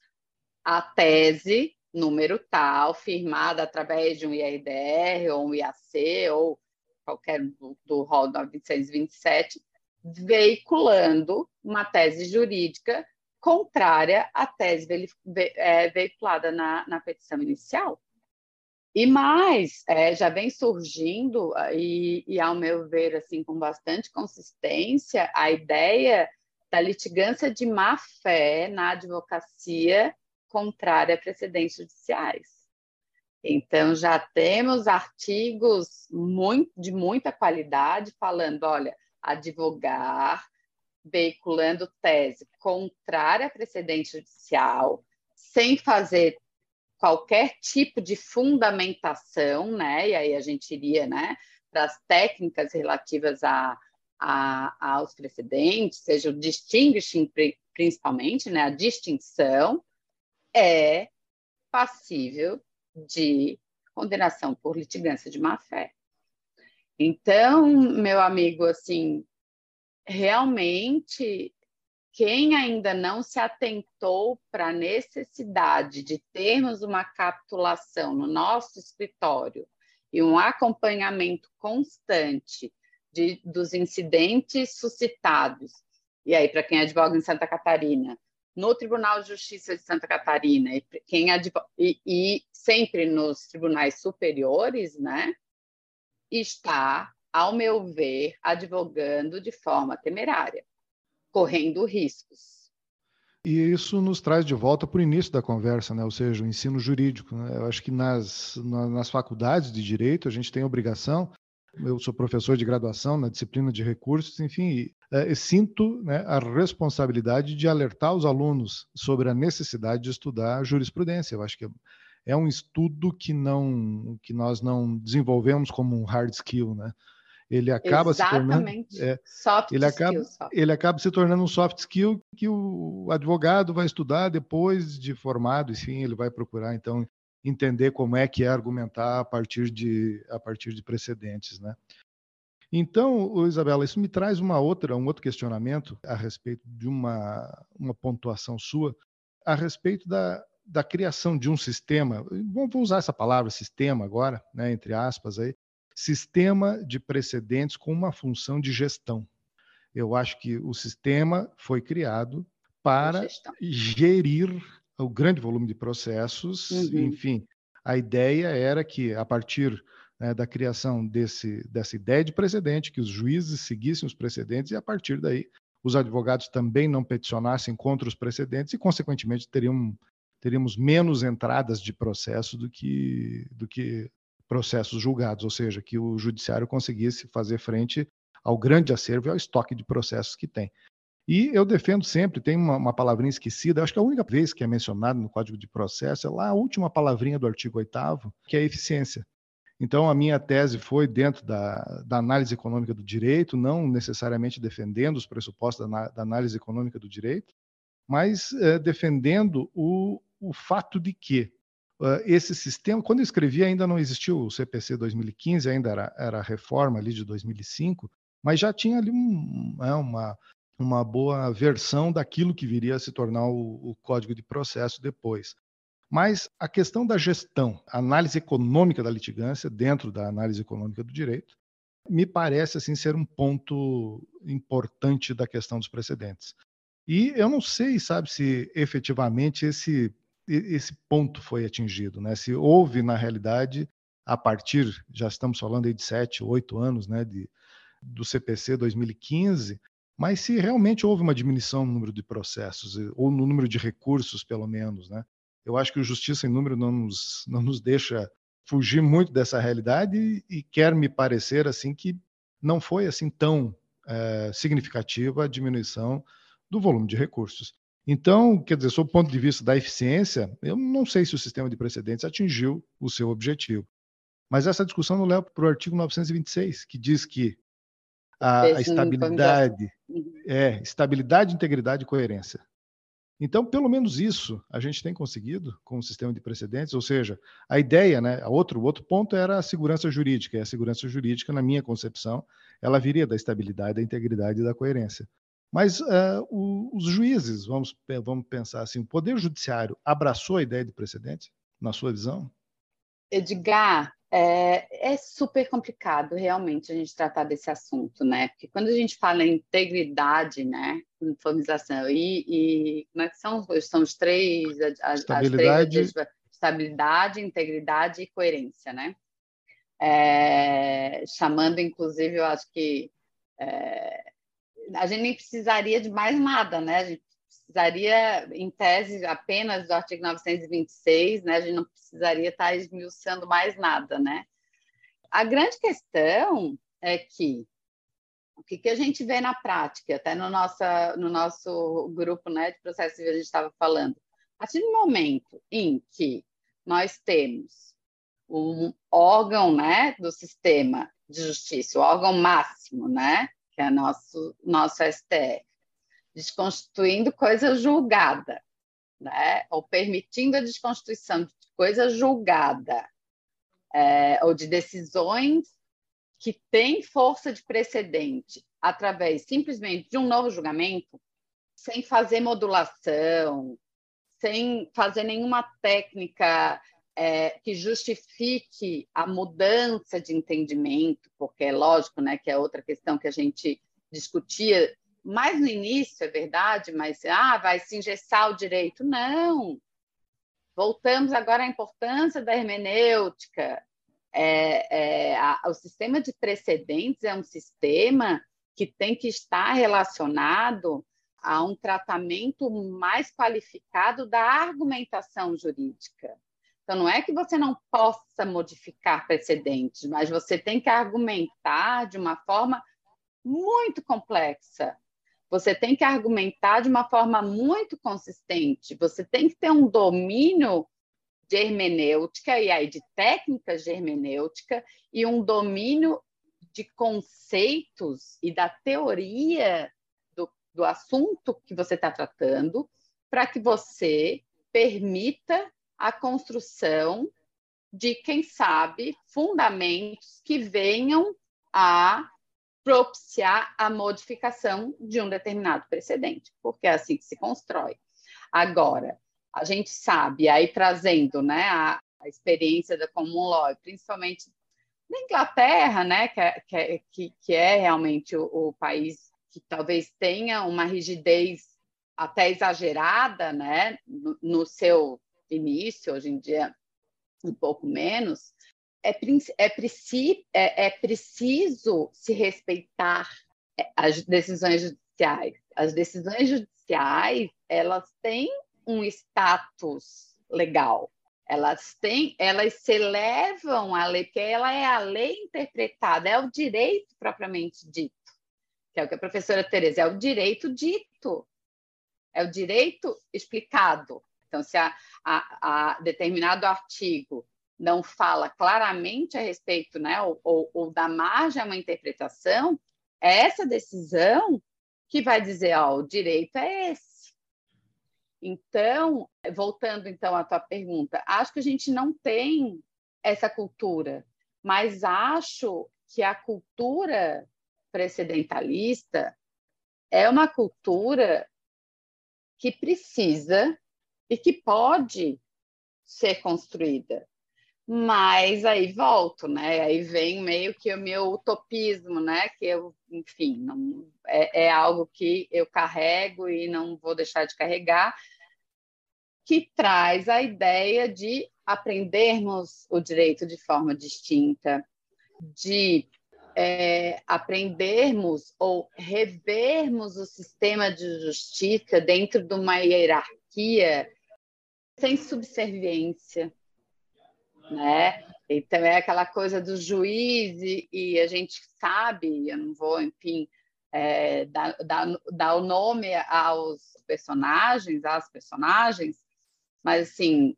a tese número tal, firmada através de um IRDR ou um IAC ou qualquer do, do rol 927, veiculando uma tese jurídica contrária à tese é, veiculada na, na petição inicial. E mais, é, já vem surgindo, e, e, ao meu ver, assim, com bastante consistência, a ideia da litigância de má-fé na advocacia contrária a precedentes judiciais. Então, já temos artigos muito, de muita qualidade falando: olha, advogar, veiculando tese contrária a precedente judicial, sem fazer qualquer tipo de fundamentação, né? E aí a gente iria, né, para as técnicas relativas a, a, aos precedentes, seja o distinguishing principalmente, né, a distinção, é passível de condenação por litigância de má-fé. Então, meu amigo, assim, realmente, quem ainda não se atentou para a necessidade de termos uma capitulação no nosso escritório e um acompanhamento constante de, dos incidentes suscitados, e aí, para quem advoga em Santa Catarina, no Tribunal de Justiça de Santa Catarina e, quem e, e sempre nos tribunais superiores, né, está, ao meu ver, advogando de forma temerária, correndo riscos. E isso nos traz de volta para o início da conversa, né? ou seja, o ensino jurídico. Né? Eu acho que nas, nas faculdades de direito a gente tem a obrigação Eu sou professor de graduação na disciplina de recursos, enfim, é, sinto né, a responsabilidade de alertar os alunos sobre a necessidade de estudar jurisprudência. Eu acho que é um estudo que não que nós não desenvolvemos como um hard skill, né? Ele acaba Exatamente. se tornando é, soft ele acaba skill, soft. ele acaba se tornando um soft skill que o advogado vai estudar depois de formado, enfim, ele vai procurar então entender como é que é argumentar a partir de a partir de precedentes, né? Então, Isabela, isso me traz uma outra, um outro questionamento a respeito de uma, uma pontuação sua, a respeito da, da criação de um sistema, vamos usar essa palavra sistema agora, né, entre aspas aí, sistema de precedentes com uma função de gestão. Eu acho que o sistema foi criado para gerir o grande volume de processos, uhum. enfim, a ideia era que a partir né, da criação desse, dessa ideia de precedente, que os juízes seguissem os precedentes e a partir daí os advogados também não peticionassem contra os precedentes e, consequentemente, teriam, teríamos menos entradas de processo do que, do que processos julgados, ou seja, que o judiciário conseguisse fazer frente ao grande acervo e ao estoque de processos que tem. E eu defendo sempre, tem uma, uma palavrinha esquecida, acho que a única vez que é mencionada no Código de Processo é lá a última palavrinha do artigo 8 que é a eficiência. Então, a minha tese foi dentro da, da, análise econômica do direito, não necessariamente defendendo os pressupostos da, da análise econômica do direito, mas é, defendendo o, o, fato de que uh, esse sistema, quando eu escrevi, ainda não existia o CPC 2015, ainda era, era a reforma ali de 2005, mas já tinha ali um, é, uma, uma boa versão daquilo que viria a se tornar o, o Código de Processo depois. Mas a questão da gestão, análise econômica da litigância, dentro da análise econômica do direito, me parece assim ser um ponto importante da questão dos precedentes. E eu não sei, sabe, se efetivamente esse esse ponto foi atingido, né? Se houve na realidade a partir, já estamos falando aí de sete, oito anos, né, de, do CPC 2015, mas se realmente houve uma diminuição no número de processos ou no número de recursos, pelo menos, né? Eu acho que o Justiça em Número não nos, (laughs) não nos deixa fugir muito dessa realidade e, e quer me parecer assim que não foi assim tão é, significativa a diminuição do volume de recursos. Então, quer dizer, sob o ponto de vista da eficiência, eu não sei se o sistema de precedentes atingiu o seu objetivo. Mas essa discussão não leva para o artigo 926, que diz que a, a estabilidade, é, estabilidade, integridade e coerência então, pelo menos isso a gente tem conseguido com o sistema de precedentes, ou seja, a ideia, né, outro, outro ponto era a segurança jurídica, e a segurança jurídica, na minha concepção, ela viria da estabilidade, da integridade e da coerência. Mas uh, o, os juízes, vamos, vamos pensar assim, o Poder Judiciário abraçou a ideia de precedentes, na sua visão? Edgar, é, é, super complicado realmente a gente tratar desse assunto, né? Porque quando a gente fala em integridade, né, uniformização e, e como é que são, são os três, as, estabilidade, as três, estabilidade, integridade e coerência, né? É, chamando, inclusive, eu acho que é, a gente nem precisaria de mais nada, né? A gente precisaria, em tese, apenas do artigo 926, né? A gente não precisaria estar esmiuçando mais nada, né? A grande questão é que o que, que a gente vê na prática, até no, nossa, no nosso grupo né, de processo civil a gente estava falando, a partir do momento em que nós temos um órgão né, do sistema de justiça, o órgão máximo, né, que é nosso, nosso STF, desconstituindo coisa julgada, né? ou permitindo a desconstituição de coisa julgada, é, ou de decisões que têm força de precedente através simplesmente de um novo julgamento, sem fazer modulação, sem fazer nenhuma técnica é, que justifique a mudança de entendimento, porque é lógico né, que é outra questão que a gente discutia mais no início, é verdade, mas ah, vai se engessar o direito. Não. Voltamos agora à importância da hermenêutica. É, é, a, o sistema de precedentes é um sistema que tem que estar relacionado a um tratamento mais qualificado da argumentação jurídica. Então, não é que você não possa modificar precedentes, mas você tem que argumentar de uma forma muito complexa. Você tem que argumentar de uma forma muito consistente. Você tem que ter um domínio de hermenêutica e aí de técnicas de hermenêutica e um domínio de conceitos e da teoria do, do assunto que você está tratando para que você permita a construção de, quem sabe, fundamentos que venham a propiciar a modificação de um determinado precedente, porque é assim que se constrói. Agora, a gente sabe, aí trazendo né, a, a experiência da Common Law, principalmente na Inglaterra, né, que, é, que, é, que, que é realmente o, o, país que talvez tenha uma rigidez até exagerada né, no, no seu início, hoje em dia um pouco menos, é, é, preci, é, é preciso se respeitar é, as decisões judiciais. As decisões judiciais, elas têm um status legal. Elas têm, elas se elevam à lei, porque ela é a lei interpretada, é o direito propriamente dito, que é o que a professora Tereza, é o direito dito, é o direito explicado. Então, se a, a, a determinado artigo não fala claramente a respeito, né, ou, ou, ou dá margem a uma interpretação, é essa decisão que vai dizer, ó, o direito é esse. Então, voltando então à tua pergunta, acho que a gente não tem essa cultura, mas acho que a cultura precedentalista é uma cultura que precisa e que pode ser construída. Mas aí volto, né? Aí vem meio que o meu utopismo, né? Que eu, enfim, não, é, é algo que eu carrego e não vou deixar de carregar, que traz a ideia de aprendermos o direito de forma distinta, de é, aprendermos ou revermos o sistema de justiça dentro de uma hierarquia sem subserviência, né? Então é aquela coisa do juiz e, e a gente sabe, eu não vou, enfim, é, dar, dar, dar o nome aos personagens, às personagens, mas assim,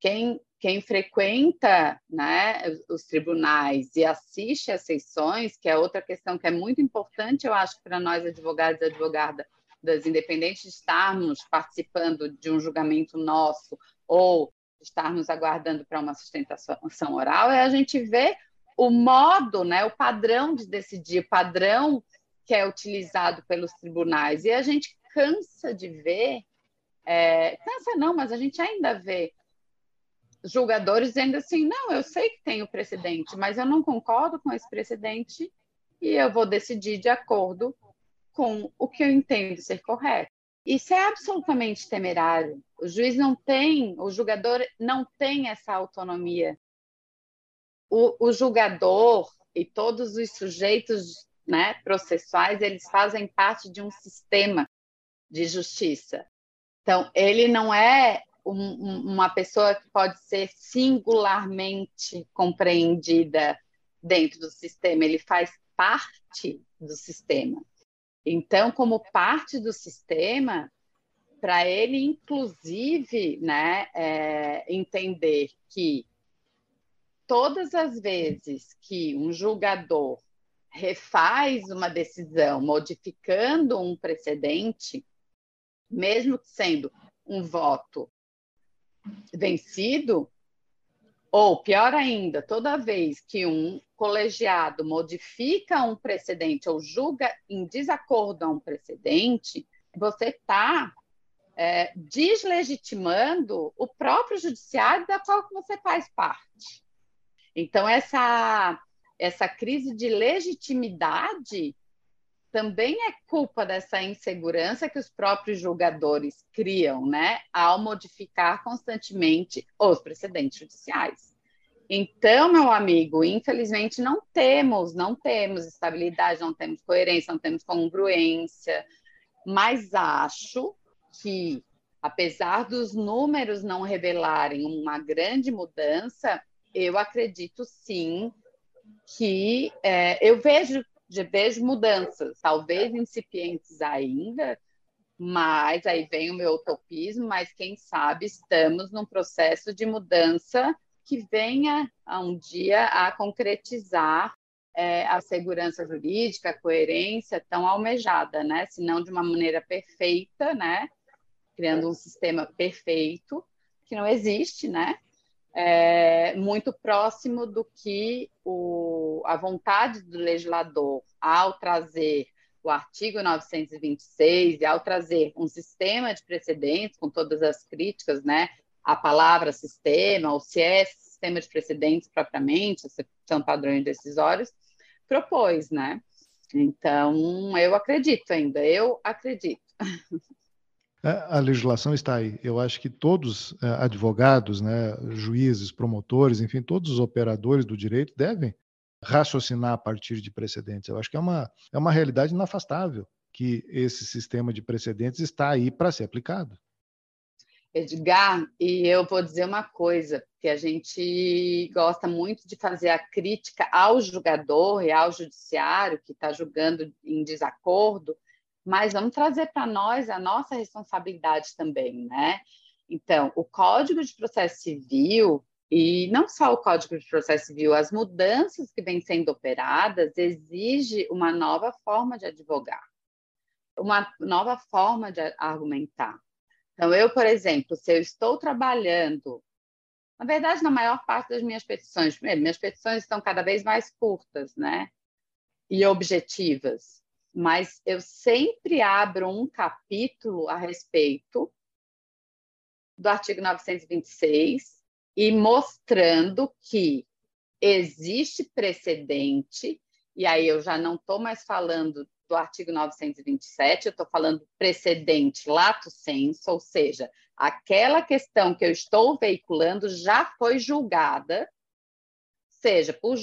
quem quem frequenta né, os tribunais e assiste às sessões, que é outra questão que é muito importante, eu acho, para nós advogados e advogadas das independentes estarmos participando de um julgamento nosso ou estarmos aguardando para uma sustentação oral, é a gente ver o modo, né, o padrão de decidir, o padrão que é utilizado pelos tribunais. E a gente cansa de ver, é, cansa não, mas a gente ainda vê julgadores dizendo assim: não, eu sei que tem o precedente, mas eu não concordo com esse precedente e eu vou decidir de acordo com o que eu entendo ser correto. Isso é absolutamente temerário. O juiz não tem, o julgador não tem essa autonomia. O, o julgador e todos os sujeitos né, processuais, eles fazem parte de um sistema de justiça. Então, ele não é um, uma pessoa que pode ser singularmente compreendida dentro do sistema, ele faz parte do sistema. Então, como parte do sistema, para ele, inclusive, né, é, entender que todas as vezes que um julgador refaz uma decisão modificando um precedente, mesmo sendo um voto vencido, ou pior ainda, toda vez que um colegiado modifica um precedente ou julga em desacordo a um precedente, você está é, deslegitimando o próprio judiciário da qual você faz parte. Então, essa, essa crise de legitimidade também é culpa dessa insegurança que os próprios julgadores criam, né, ao modificar constantemente os precedentes judiciais. Então, meu amigo, infelizmente não temos, não temos estabilidade, não temos coerência, não temos congruência, mas acho que apesar dos números não revelarem uma grande mudança, eu acredito sim que é, eu vejo, vejo mudanças, talvez incipientes ainda, mas aí vem o meu utopismo, mas quem sabe estamos num processo de mudança que venha a um dia a concretizar é, a segurança jurídica, a coerência tão almejada, né? Se não de uma maneira perfeita, né? Criando um sistema perfeito que não existe, né? É, muito próximo do que o, a vontade do legislador ao trazer o artigo 926 e ao trazer um sistema de precedentes com todas as críticas, né, a palavra sistema, ou se é sistema de precedentes propriamente, se são padrões decisórios, propôs, né? Então, eu acredito ainda, eu acredito. (laughs) É, a legislação está aí. Eu acho que todos é, advogados, né, juízes, promotores, enfim, todos os operadores do direito devem raciocinar a partir de precedentes. Eu acho que é uma, é uma realidade inafastável que esse sistema de precedentes está aí para ser aplicado. Edgar, e eu vou dizer uma coisa, que a gente gosta muito de fazer a crítica ao julgador e ao judiciário que está julgando em desacordo, mas vamos trazer para nós a nossa responsabilidade também, né? Então, o Código de Processo Civil, e não só o Código de Processo Civil, as mudanças que vêm sendo operadas exige uma nova forma de advogar, uma nova forma de argumentar. Então, eu, por exemplo, se eu estou trabalhando, na verdade, na maior parte das minhas petições, primeiro, minhas petições estão cada vez mais curtas, né? E objetivas, mas eu sempre abro um capítulo a respeito do artigo 926 e mostrando que existe precedente, e aí eu já não estou mais falando do artigo 927, eu estou falando precedente lato sensu, ou seja, aquela questão que eu estou veiculando já foi julgada, seja por,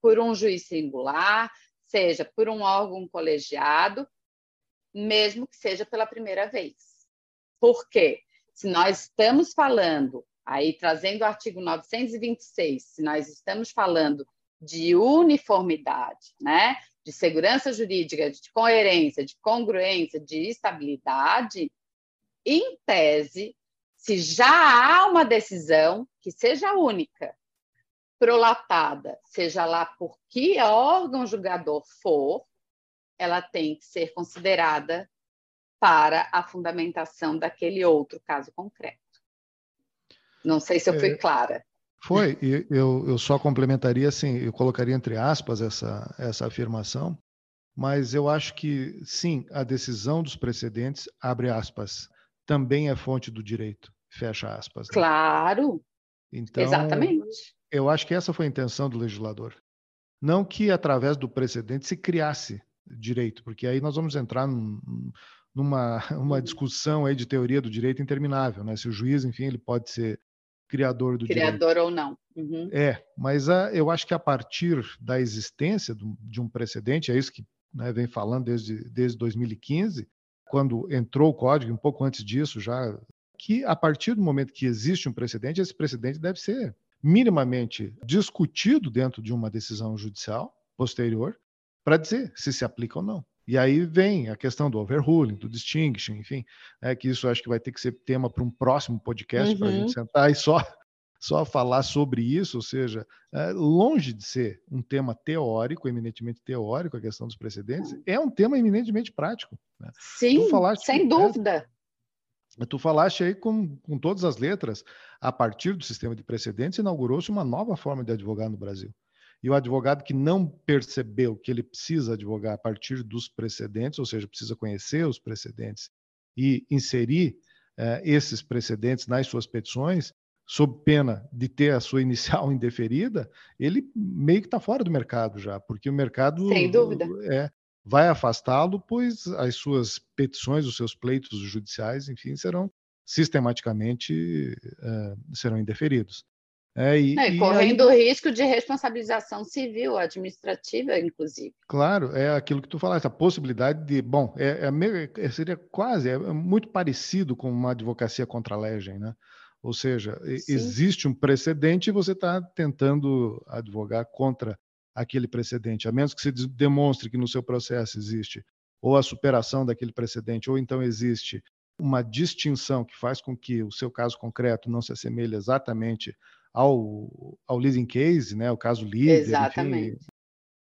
por um juiz singular, seja por um órgão colegiado, mesmo que seja pela primeira vez. Por quê? Se nós estamos falando, aí trazendo o artigo 926, se nós estamos falando de uniformidade, né? de segurança jurídica, de coerência, de congruência, de estabilidade, em tese, se já há uma decisão que seja única, prolatada, seja lá por que órgão julgador for, ela tem que ser considerada para a fundamentação daquele outro caso concreto. Não sei se eu fui é, clara. Foi, e eu, eu só complementaria assim, eu colocaria entre aspas essa, essa afirmação, mas eu acho que sim, a decisão dos precedentes, abre aspas, também é fonte do direito, fecha aspas. Né? Claro, então, exatamente. Eu acho que essa foi a intenção do legislador. Não que através do precedente se criasse direito, porque aí nós vamos entrar num, numa (laughs) uma uhum. discussão aí de teoria do direito interminável, né? Se o juiz, enfim, ele pode ser criador do criador direito. ou não. Uhum. É, mas a, eu acho que a partir da existência de um precedente, é isso que né, vem falando desde, desde 2015, quando entrou o código, um pouco antes disso já, que a partir do momento que existe um precedente, esse precedente deve ser minimamente discutido dentro de uma decisão judicial posterior para dizer se se aplica ou não. E aí vem a questão do overruling, do distinction, enfim, é que isso acho que vai ter que ser tema para um próximo podcast uhum. para a gente sentar e só só falar sobre isso, ou seja, é, longe de ser um tema teórico, eminentemente teórico, a questão dos precedentes, é um tema eminentemente prático. Né? Sim, sem dúvida. É, tu falaste aí com, com todas as letras, a partir do sistema de precedentes, inaugurou-se uma nova forma de advogar no Brasil. E o advogado que não percebeu que ele precisa advogar a partir dos precedentes, ou seja, precisa conhecer os precedentes e inserir eh, esses precedentes nas suas petições, sob pena de ter a sua (laughs) inicial indeferida, ele meio que está fora do mercado já, porque o mercado Sem dúvida. É, vai afastá-lo, pois as suas petições, os seus pleitos judiciais, enfim, serão sistematicamente uh, serão indeferidos. É, e, Não, e correndo aí... risco de responsabilização civil, administrativa, inclusive. Claro, é aquilo que tu falaste, a possibilidade de, bom, é, é, é seria quase, é muito parecido com uma advocacia contra a legem, né? Ou seja, Sim. existe um precedente e você está tentando advogar contra aquele precedente, a menos que se demonstre que no seu processo existe ou a superação daquele precedente, ou então existe uma distinção que faz com que o seu caso concreto não se assemelhe exatamente ao, ao leasing case, né, o caso líder, Exatamente. Enfim,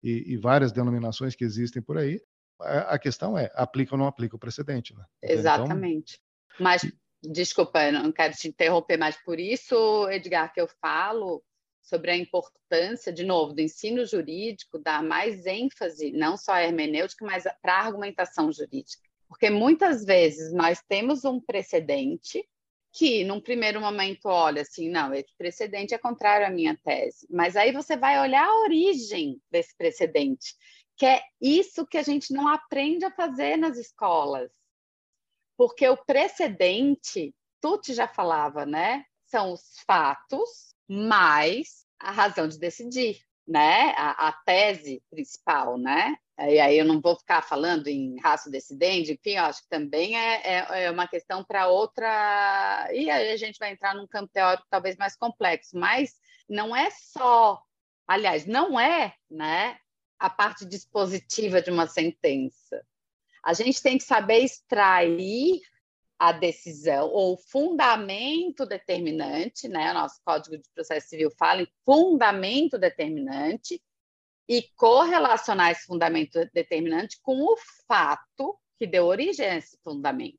e, e, várias denominações que existem por aí. A, a, questão é, aplica ou não aplica o precedente, né? Então, Exatamente. Então... Mas, desculpa, eu não quero te interromper, mas por isso, Edgar, que eu falo sobre a importância, de novo, do ensino jurídico, dar mais ênfase, não só à hermenêutica, mas para a argumentação jurídica. Porque muitas vezes nós temos um precedente que, num primeiro momento, olha assim, não, esse precedente é contrário à minha tese. Mas aí você vai olhar a origem desse precedente, que é isso que a gente não aprende a fazer nas escolas. Porque o precedente, Tuti já falava, né? São os fatos mais a razão de decidir né, a, a, tese principal, né? E aí eu não vou ficar falando em raça decidente, enfim, eu acho que também é, é, é uma questão para outra. E aí a gente vai entrar num campo teórico talvez mais complexo, mas não é só, aliás, não é, né, a parte dispositiva de uma sentença. A gente tem que saber extrair a decisão ou fundamento determinante, né? O nosso Código de Processo Civil fala em fundamento determinante e correlacionar esse fundamento determinante com o fato que deu origem a esse fundamento.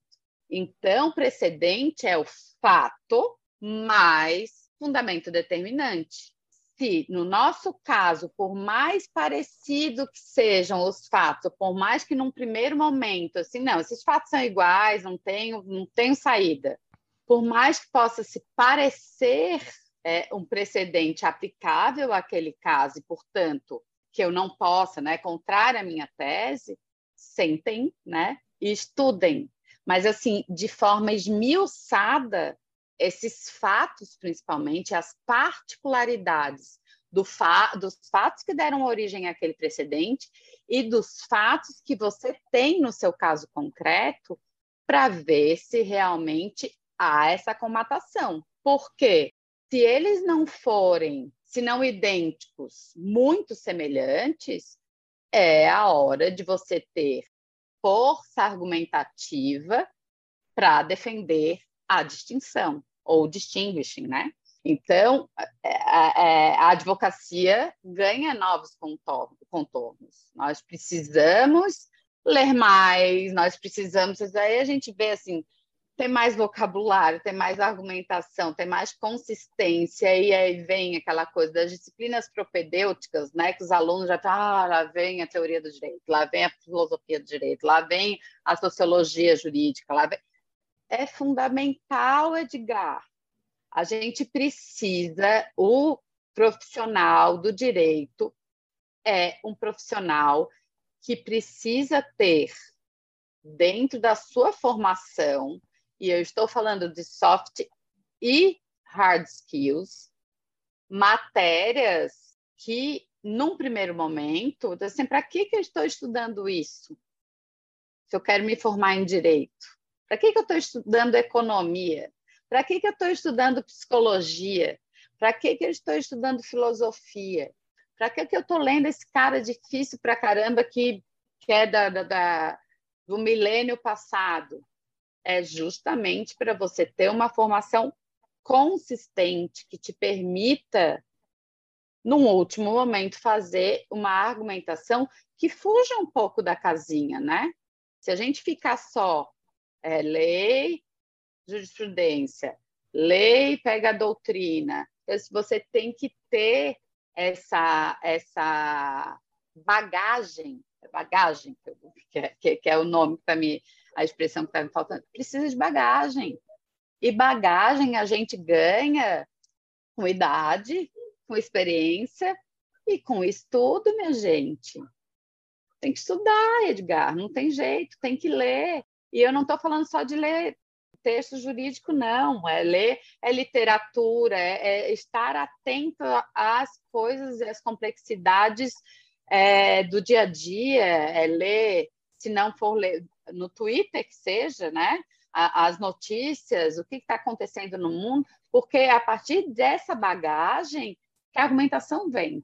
Então, precedente é o fato mais fundamento determinante se, no nosso caso, por mais parecido que sejam os fatos, por mais que num primeiro momento, assim, não, esses fatos são iguais, não tenho, não tenho saída, por mais que possa se parecer é, um precedente aplicável àquele caso, e, portanto, que eu não possa, né, contrário à minha tese, sentem, né, e estudem. Mas, assim, de forma esmiuçada, esses fatos, principalmente, as particularidades do fa dos fatos que deram origem àquele precedente e dos fatos que você tem no seu caso concreto para ver se realmente há essa comatação. Porque se eles não forem, se não idênticos, muito semelhantes, é a hora de você ter força argumentativa para defender a distinção ou distinguishing, né? Então, é, é, a advocacia ganha novos contornos. Nós precisamos ler mais, nós precisamos. Aí a gente vê assim: tem mais vocabulário, tem mais argumentação, tem mais consistência, e aí vem aquela coisa das disciplinas propedêuticas, né? Que os alunos já estão, ah, lá vem a teoria do direito, lá vem a filosofia do direito, lá vem a sociologia jurídica, lá vem é fundamental, Edgar. A gente precisa, o profissional do direito é um profissional que precisa ter, dentro da sua formação, e eu estou falando de soft e hard skills, matérias que, num primeiro momento, assim, para que, que eu estou estudando isso? Se eu quero me formar em direito para que, que eu estou estudando economia? Para que, que eu estou estudando psicologia? Para que, que eu estou estudando filosofia? Para que, que eu estou lendo esse cara difícil para caramba que, que é da, da, da, do milênio passado? É justamente para você ter uma formação consistente que te permita, num último momento, fazer uma argumentação que fuja um pouco da casinha, né? Se a gente ficar só é, lei, jurisprudência, lei pega a doutrina. Então, você tem que ter essa, essa bagagem, bagagem, que é, que é o nome para mim, a expressão que está me faltando, precisa de bagagem. E bagagem a gente ganha com idade, com experiência e com estudo, minha gente. Tem que estudar, Edgar, não tem jeito, tem que ler. E eu não estou falando só de ler texto jurídico não, é ler, é literatura, é, é estar atento às coisas e às complexidades é, do dia a dia, é ler, se não for ler no Twitter que seja, né? as notícias, o que está acontecendo no mundo, porque é a partir dessa bagagem que a argumentação vem.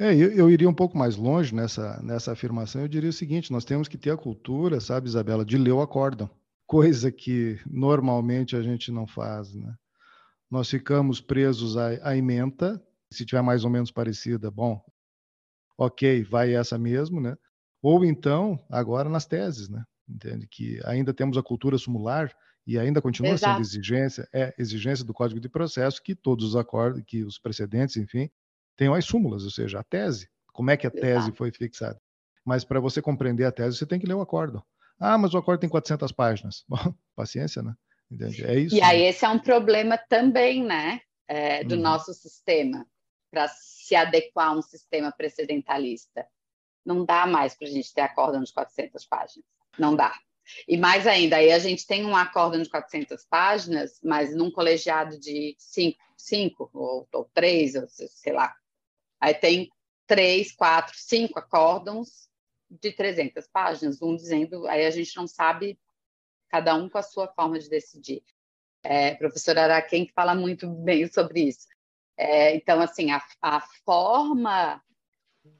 É, eu, eu, iria um pouco mais longe nessa, nessa afirmação. Eu diria o seguinte: nós temos que ter a cultura, sabe, Isabela, de ler o acórdão, coisa que normalmente a gente não faz, né? Nós ficamos presos à, à ementa, se tiver mais ou menos parecida, bom, ok, vai essa mesmo, né? Ou então, agora nas teses, né? Entende? Que ainda temos a cultura sumular e ainda continua Exato. sendo exigência, é exigência do Código de Processo que todos os acordos, que os precedentes, enfim, tenham as súmulas, ou seja, a tese. Como é que a tese foi fixada? Mas para você compreender a tese, você tem que ler o acordo. Ah, mas o acordo tem 400 páginas. (laughs) Bom, paciência, né? Entende? É isso. E aí né? esse é um problema também, né, é, do uhum. nosso sistema, para se adequar a um sistema precedentalista. Não dá mais para a gente ter acórdão de 400 páginas. Não dá. E mais ainda, aí a gente tem um acórdão de 400 páginas, mas num colegiado de cinco, cinco ou, ou três, ou sei lá. Aí tem três, quatro, cinco acórdãos de 300 páginas, um dizendo, aí a gente não sabe, cada um com a sua forma de decidir. É, professor Araquém fala muito bem sobre isso. É, então, assim, a, a forma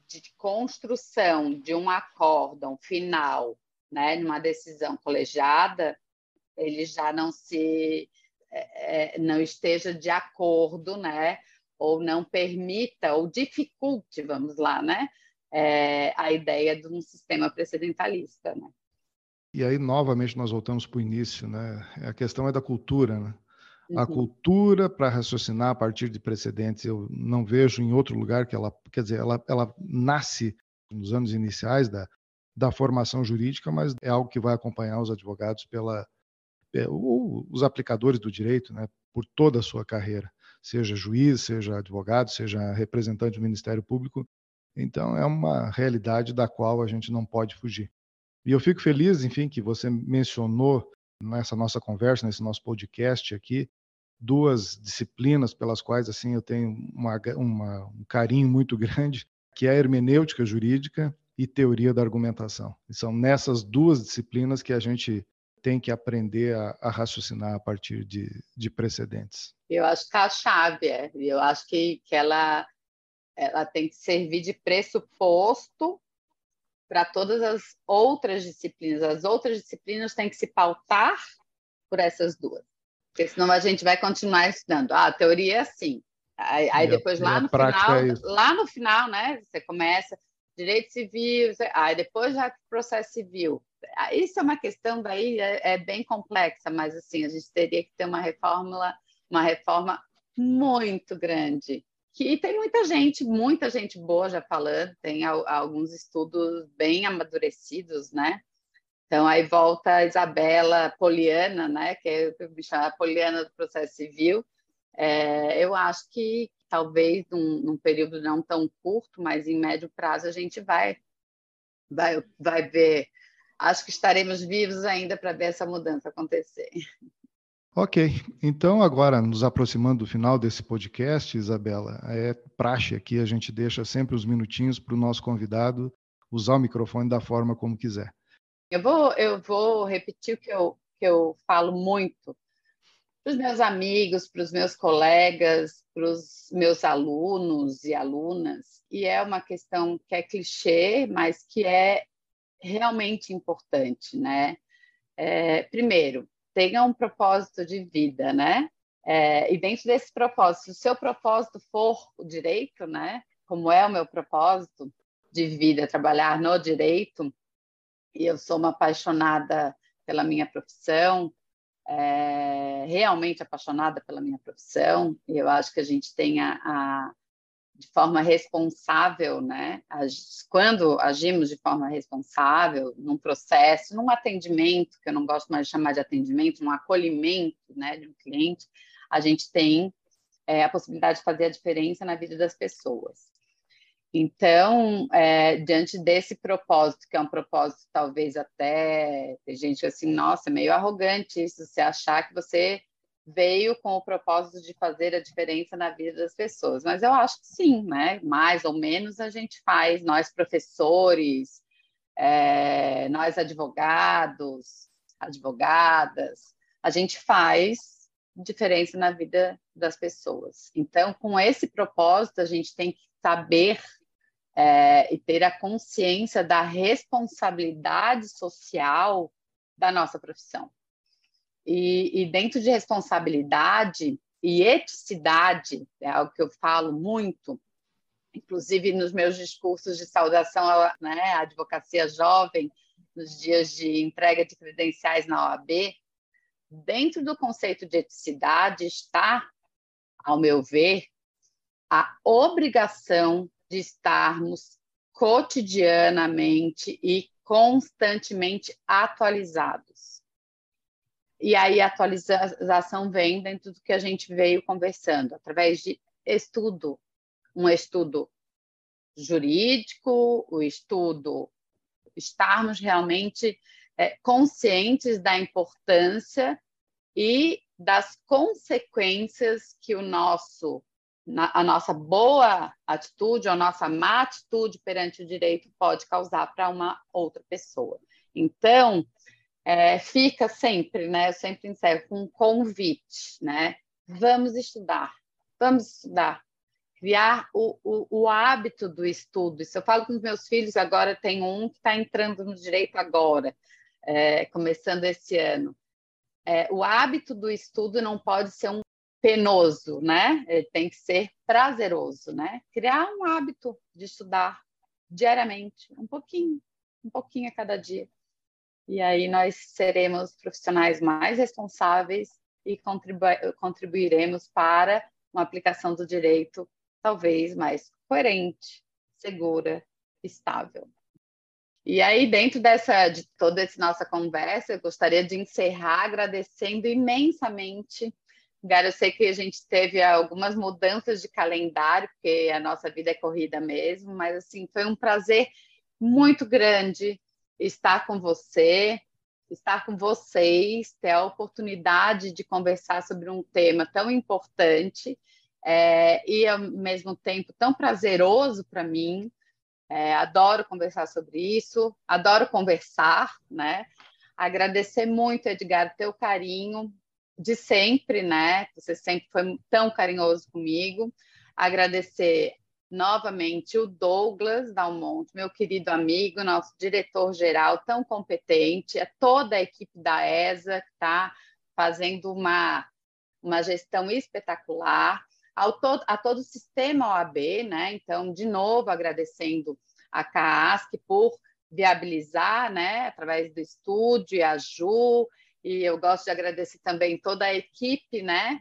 de construção de um acórdão final né, numa decisão colegiada, ele já não se é, é, não esteja de acordo, né, ou não permita ou dificulte, vamos lá, né, é, a ideia de um sistema precedentalista, né? E aí novamente nós voltamos para o início, né? A questão é da cultura, né? Uhum. A cultura para raciocinar a partir de precedentes, eu não vejo em outro lugar que ela, quer dizer, ela, ela nasce nos anos iniciais da, da formação jurídica, mas é algo que vai acompanhar os advogados pela é, ou os aplicadores do direito, né, por toda a sua carreira, seja juiz, seja advogado, seja representante do Ministério Público. Então é uma realidade da qual a gente não pode fugir. E eu fico feliz, enfim, que você mencionou nessa nossa conversa, nesse nosso podcast aqui, duas disciplinas pelas quais assim eu tenho uma, uma, um carinho muito grande, que é a hermenêutica jurídica e teoria da argumentação. E são nessas duas disciplinas que a gente tem que aprender a, a raciocinar a partir de, de, precedentes. Eu acho que é a chave é, eu acho que, que ela, ela tem que servir de pressuposto para todas as outras disciplinas. As outras disciplinas têm que se pautar por essas duas, porque senão a gente vai continuar estudando. Ah, a teoria é assim. Aí, aí depois lá no final, é lá no final, né? Você começa direito civil, aí depois já processo civil. Ah, isso é uma questão daí é, é, bem complexa, mas assim a gente teria que ter uma reforma, uma reforma muito grande. Que tem muita gente, muita gente boa já falando, tem alguns estudos bem amadurecidos, né? Então aí volta a Isabela Poliana, né? Que é me chama Poliana do processo civil. É, eu acho que talvez num, num, período não tão curto, mas em médio prazo a gente vai, vai, vai ver. Acho que estaremos vivos ainda para ver essa mudança acontecer. Ok, então agora nos aproximando do final desse podcast, Isabela, é praxe aqui, a gente deixa sempre os minutinhos para o nosso convidado usar o microfone da forma como quiser. Eu vou, eu vou repetir o que eu, que eu falo muito para os meus amigos, para os meus colegas, para os meus alunos e alunas, e é uma questão que é clichê, mas que é realmente importante, né? É, primeiro, tenha um propósito de vida, né? É, e dentro desse propósito, se o seu propósito for o direito, né? Como é o meu propósito de vida, trabalhar no direito, e eu sou uma apaixonada pela minha profissão, é, realmente apaixonada pela minha profissão, eu acho que a gente tem a, a de forma responsável, né? Quando agimos de forma responsável, num processo, num atendimento, que eu não gosto mais de chamar de atendimento, num acolhimento, né, de um cliente, a gente tem é, a possibilidade de fazer a diferença na vida das pessoas. Então, é, diante desse propósito, que é um propósito talvez até, tem gente assim, nossa, meio arrogante isso, você achar que você veio com o propósito de fazer a diferença na vida das pessoas. Mas eu acho que sim, né? Mais ou menos a gente faz, nós professores, é, nós advogados, advogadas, a gente faz diferença na vida das pessoas. Então, com esse propósito, a gente tem que saber é, e ter a consciência da responsabilidade social da nossa profissão. E, e, dentro de responsabilidade e eticidade, é algo que eu falo muito, inclusive nos meus discursos de saudação né, à advocacia jovem, nos dias de entrega de credenciais na OAB, dentro do conceito de eticidade está, ao meu ver, a obrigação de estarmos cotidianamente e constantemente atualizados. E aí a atualização vem dentro do que a gente veio conversando, através de estudo, um estudo jurídico, o estudo estarmos realmente é, conscientes da importância e das consequências que o nosso a nossa boa atitude, a nossa má atitude perante o direito pode causar para uma outra pessoa. Então, é, fica sempre, né? Eu sempre encerro com um convite, né? Vamos estudar, vamos estudar, criar o, o, o, hábito do estudo. Isso eu falo com os meus filhos, agora tem um que está entrando no direito agora, é, começando esse ano. É, o hábito do estudo não pode ser um penoso, né? Ele tem que ser prazeroso, né? Criar um hábito de estudar diariamente, um pouquinho, um pouquinho a cada dia. E aí nós seremos profissionais mais responsáveis e contribu contribuiremos para uma aplicação do direito talvez mais coerente, segura, estável. E aí, dentro dessa, de toda essa nossa conversa, eu gostaria de encerrar agradecendo imensamente. Gara, eu sei que a gente teve algumas mudanças de calendário, porque a nossa vida é corrida mesmo, mas assim, foi um prazer muito grande estar com você, estar com vocês, ter a oportunidade de conversar sobre um tema tão importante é, e ao mesmo tempo tão prazeroso para mim. É, adoro conversar sobre isso, adoro conversar, né? Agradecer muito, Edgar, teu carinho de sempre, né? Você sempre foi tão carinhoso comigo. Agradecer novamente o Douglas Dalmonte, meu querido amigo, nosso diretor-geral tão competente, a toda a equipe da ESA que está fazendo uma, uma gestão espetacular ao todo, a todo o sistema OAB, né? Então, de novo, agradecendo a CAASC por viabilizar, né, através do estúdio e a Ju, e eu gosto de agradecer também toda a equipe, né,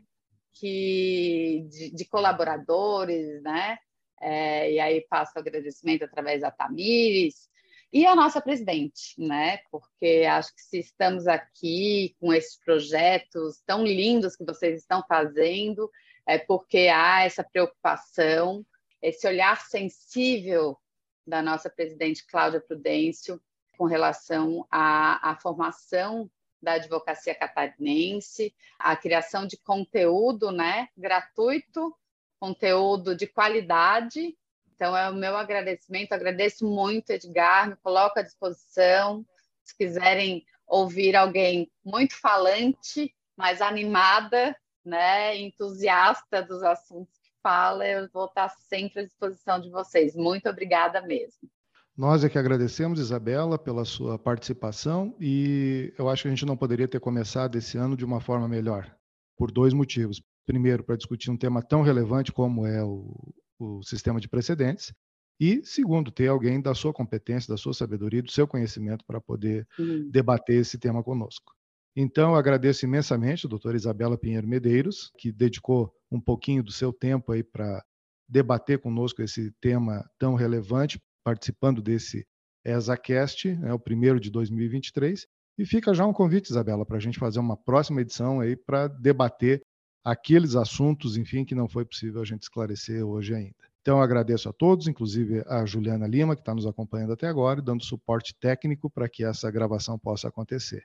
que, de, de colaboradores, né, é, e aí faço agradecimento através da Tamires, e a nossa presidente, né? Porque acho que se estamos aqui com esses projetos tão lindos que vocês estão fazendo, é porque há essa preocupação, esse olhar sensível da nossa presidente Cláudia Prudêncio com relação à, à formação da advocacia catarinense, a criação de conteúdo né, gratuito, conteúdo de qualidade. Então, é o meu agradecimento. Agradeço muito, Edgar, me coloco à disposição. Se quiserem ouvir alguém muito falante, mas animada, né, entusiasta dos assuntos que fala, eu vou estar sempre à disposição de vocês. Muito obrigada mesmo. Nós é que agradecemos, Isabela, pela sua participação e eu acho que a gente não poderia ter começado esse ano de uma forma melhor, por dois motivos. Primeiro, para discutir um tema tão relevante como é o, o sistema de precedentes, e segundo, ter alguém da sua competência, da sua sabedoria, do seu conhecimento para poder uhum. debater esse tema conosco. Então, agradeço imensamente a doutora Isabela Pinheiro Medeiros, que dedicou um pouquinho do seu tempo aí para debater conosco esse tema tão relevante, participando desse ESACast, né, o primeiro de 2023. E fica já um convite, Isabela, para a gente fazer uma próxima edição aí para debater aqueles assuntos, enfim, que não foi possível a gente esclarecer hoje ainda. Então, agradeço a todos, inclusive a Juliana Lima, que está nos acompanhando até agora e dando suporte técnico para que essa gravação possa acontecer.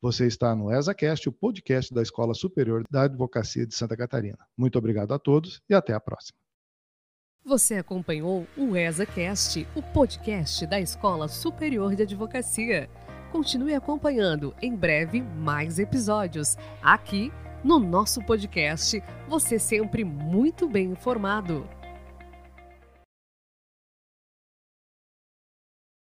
Você está no ESACast, o podcast da Escola Superior da Advocacia de Santa Catarina. Muito obrigado a todos e até a próxima. Você acompanhou o ESACast, o podcast da Escola Superior de Advocacia. Continue acompanhando, em breve, mais episódios. Aqui, no nosso podcast, você sempre muito bem informado.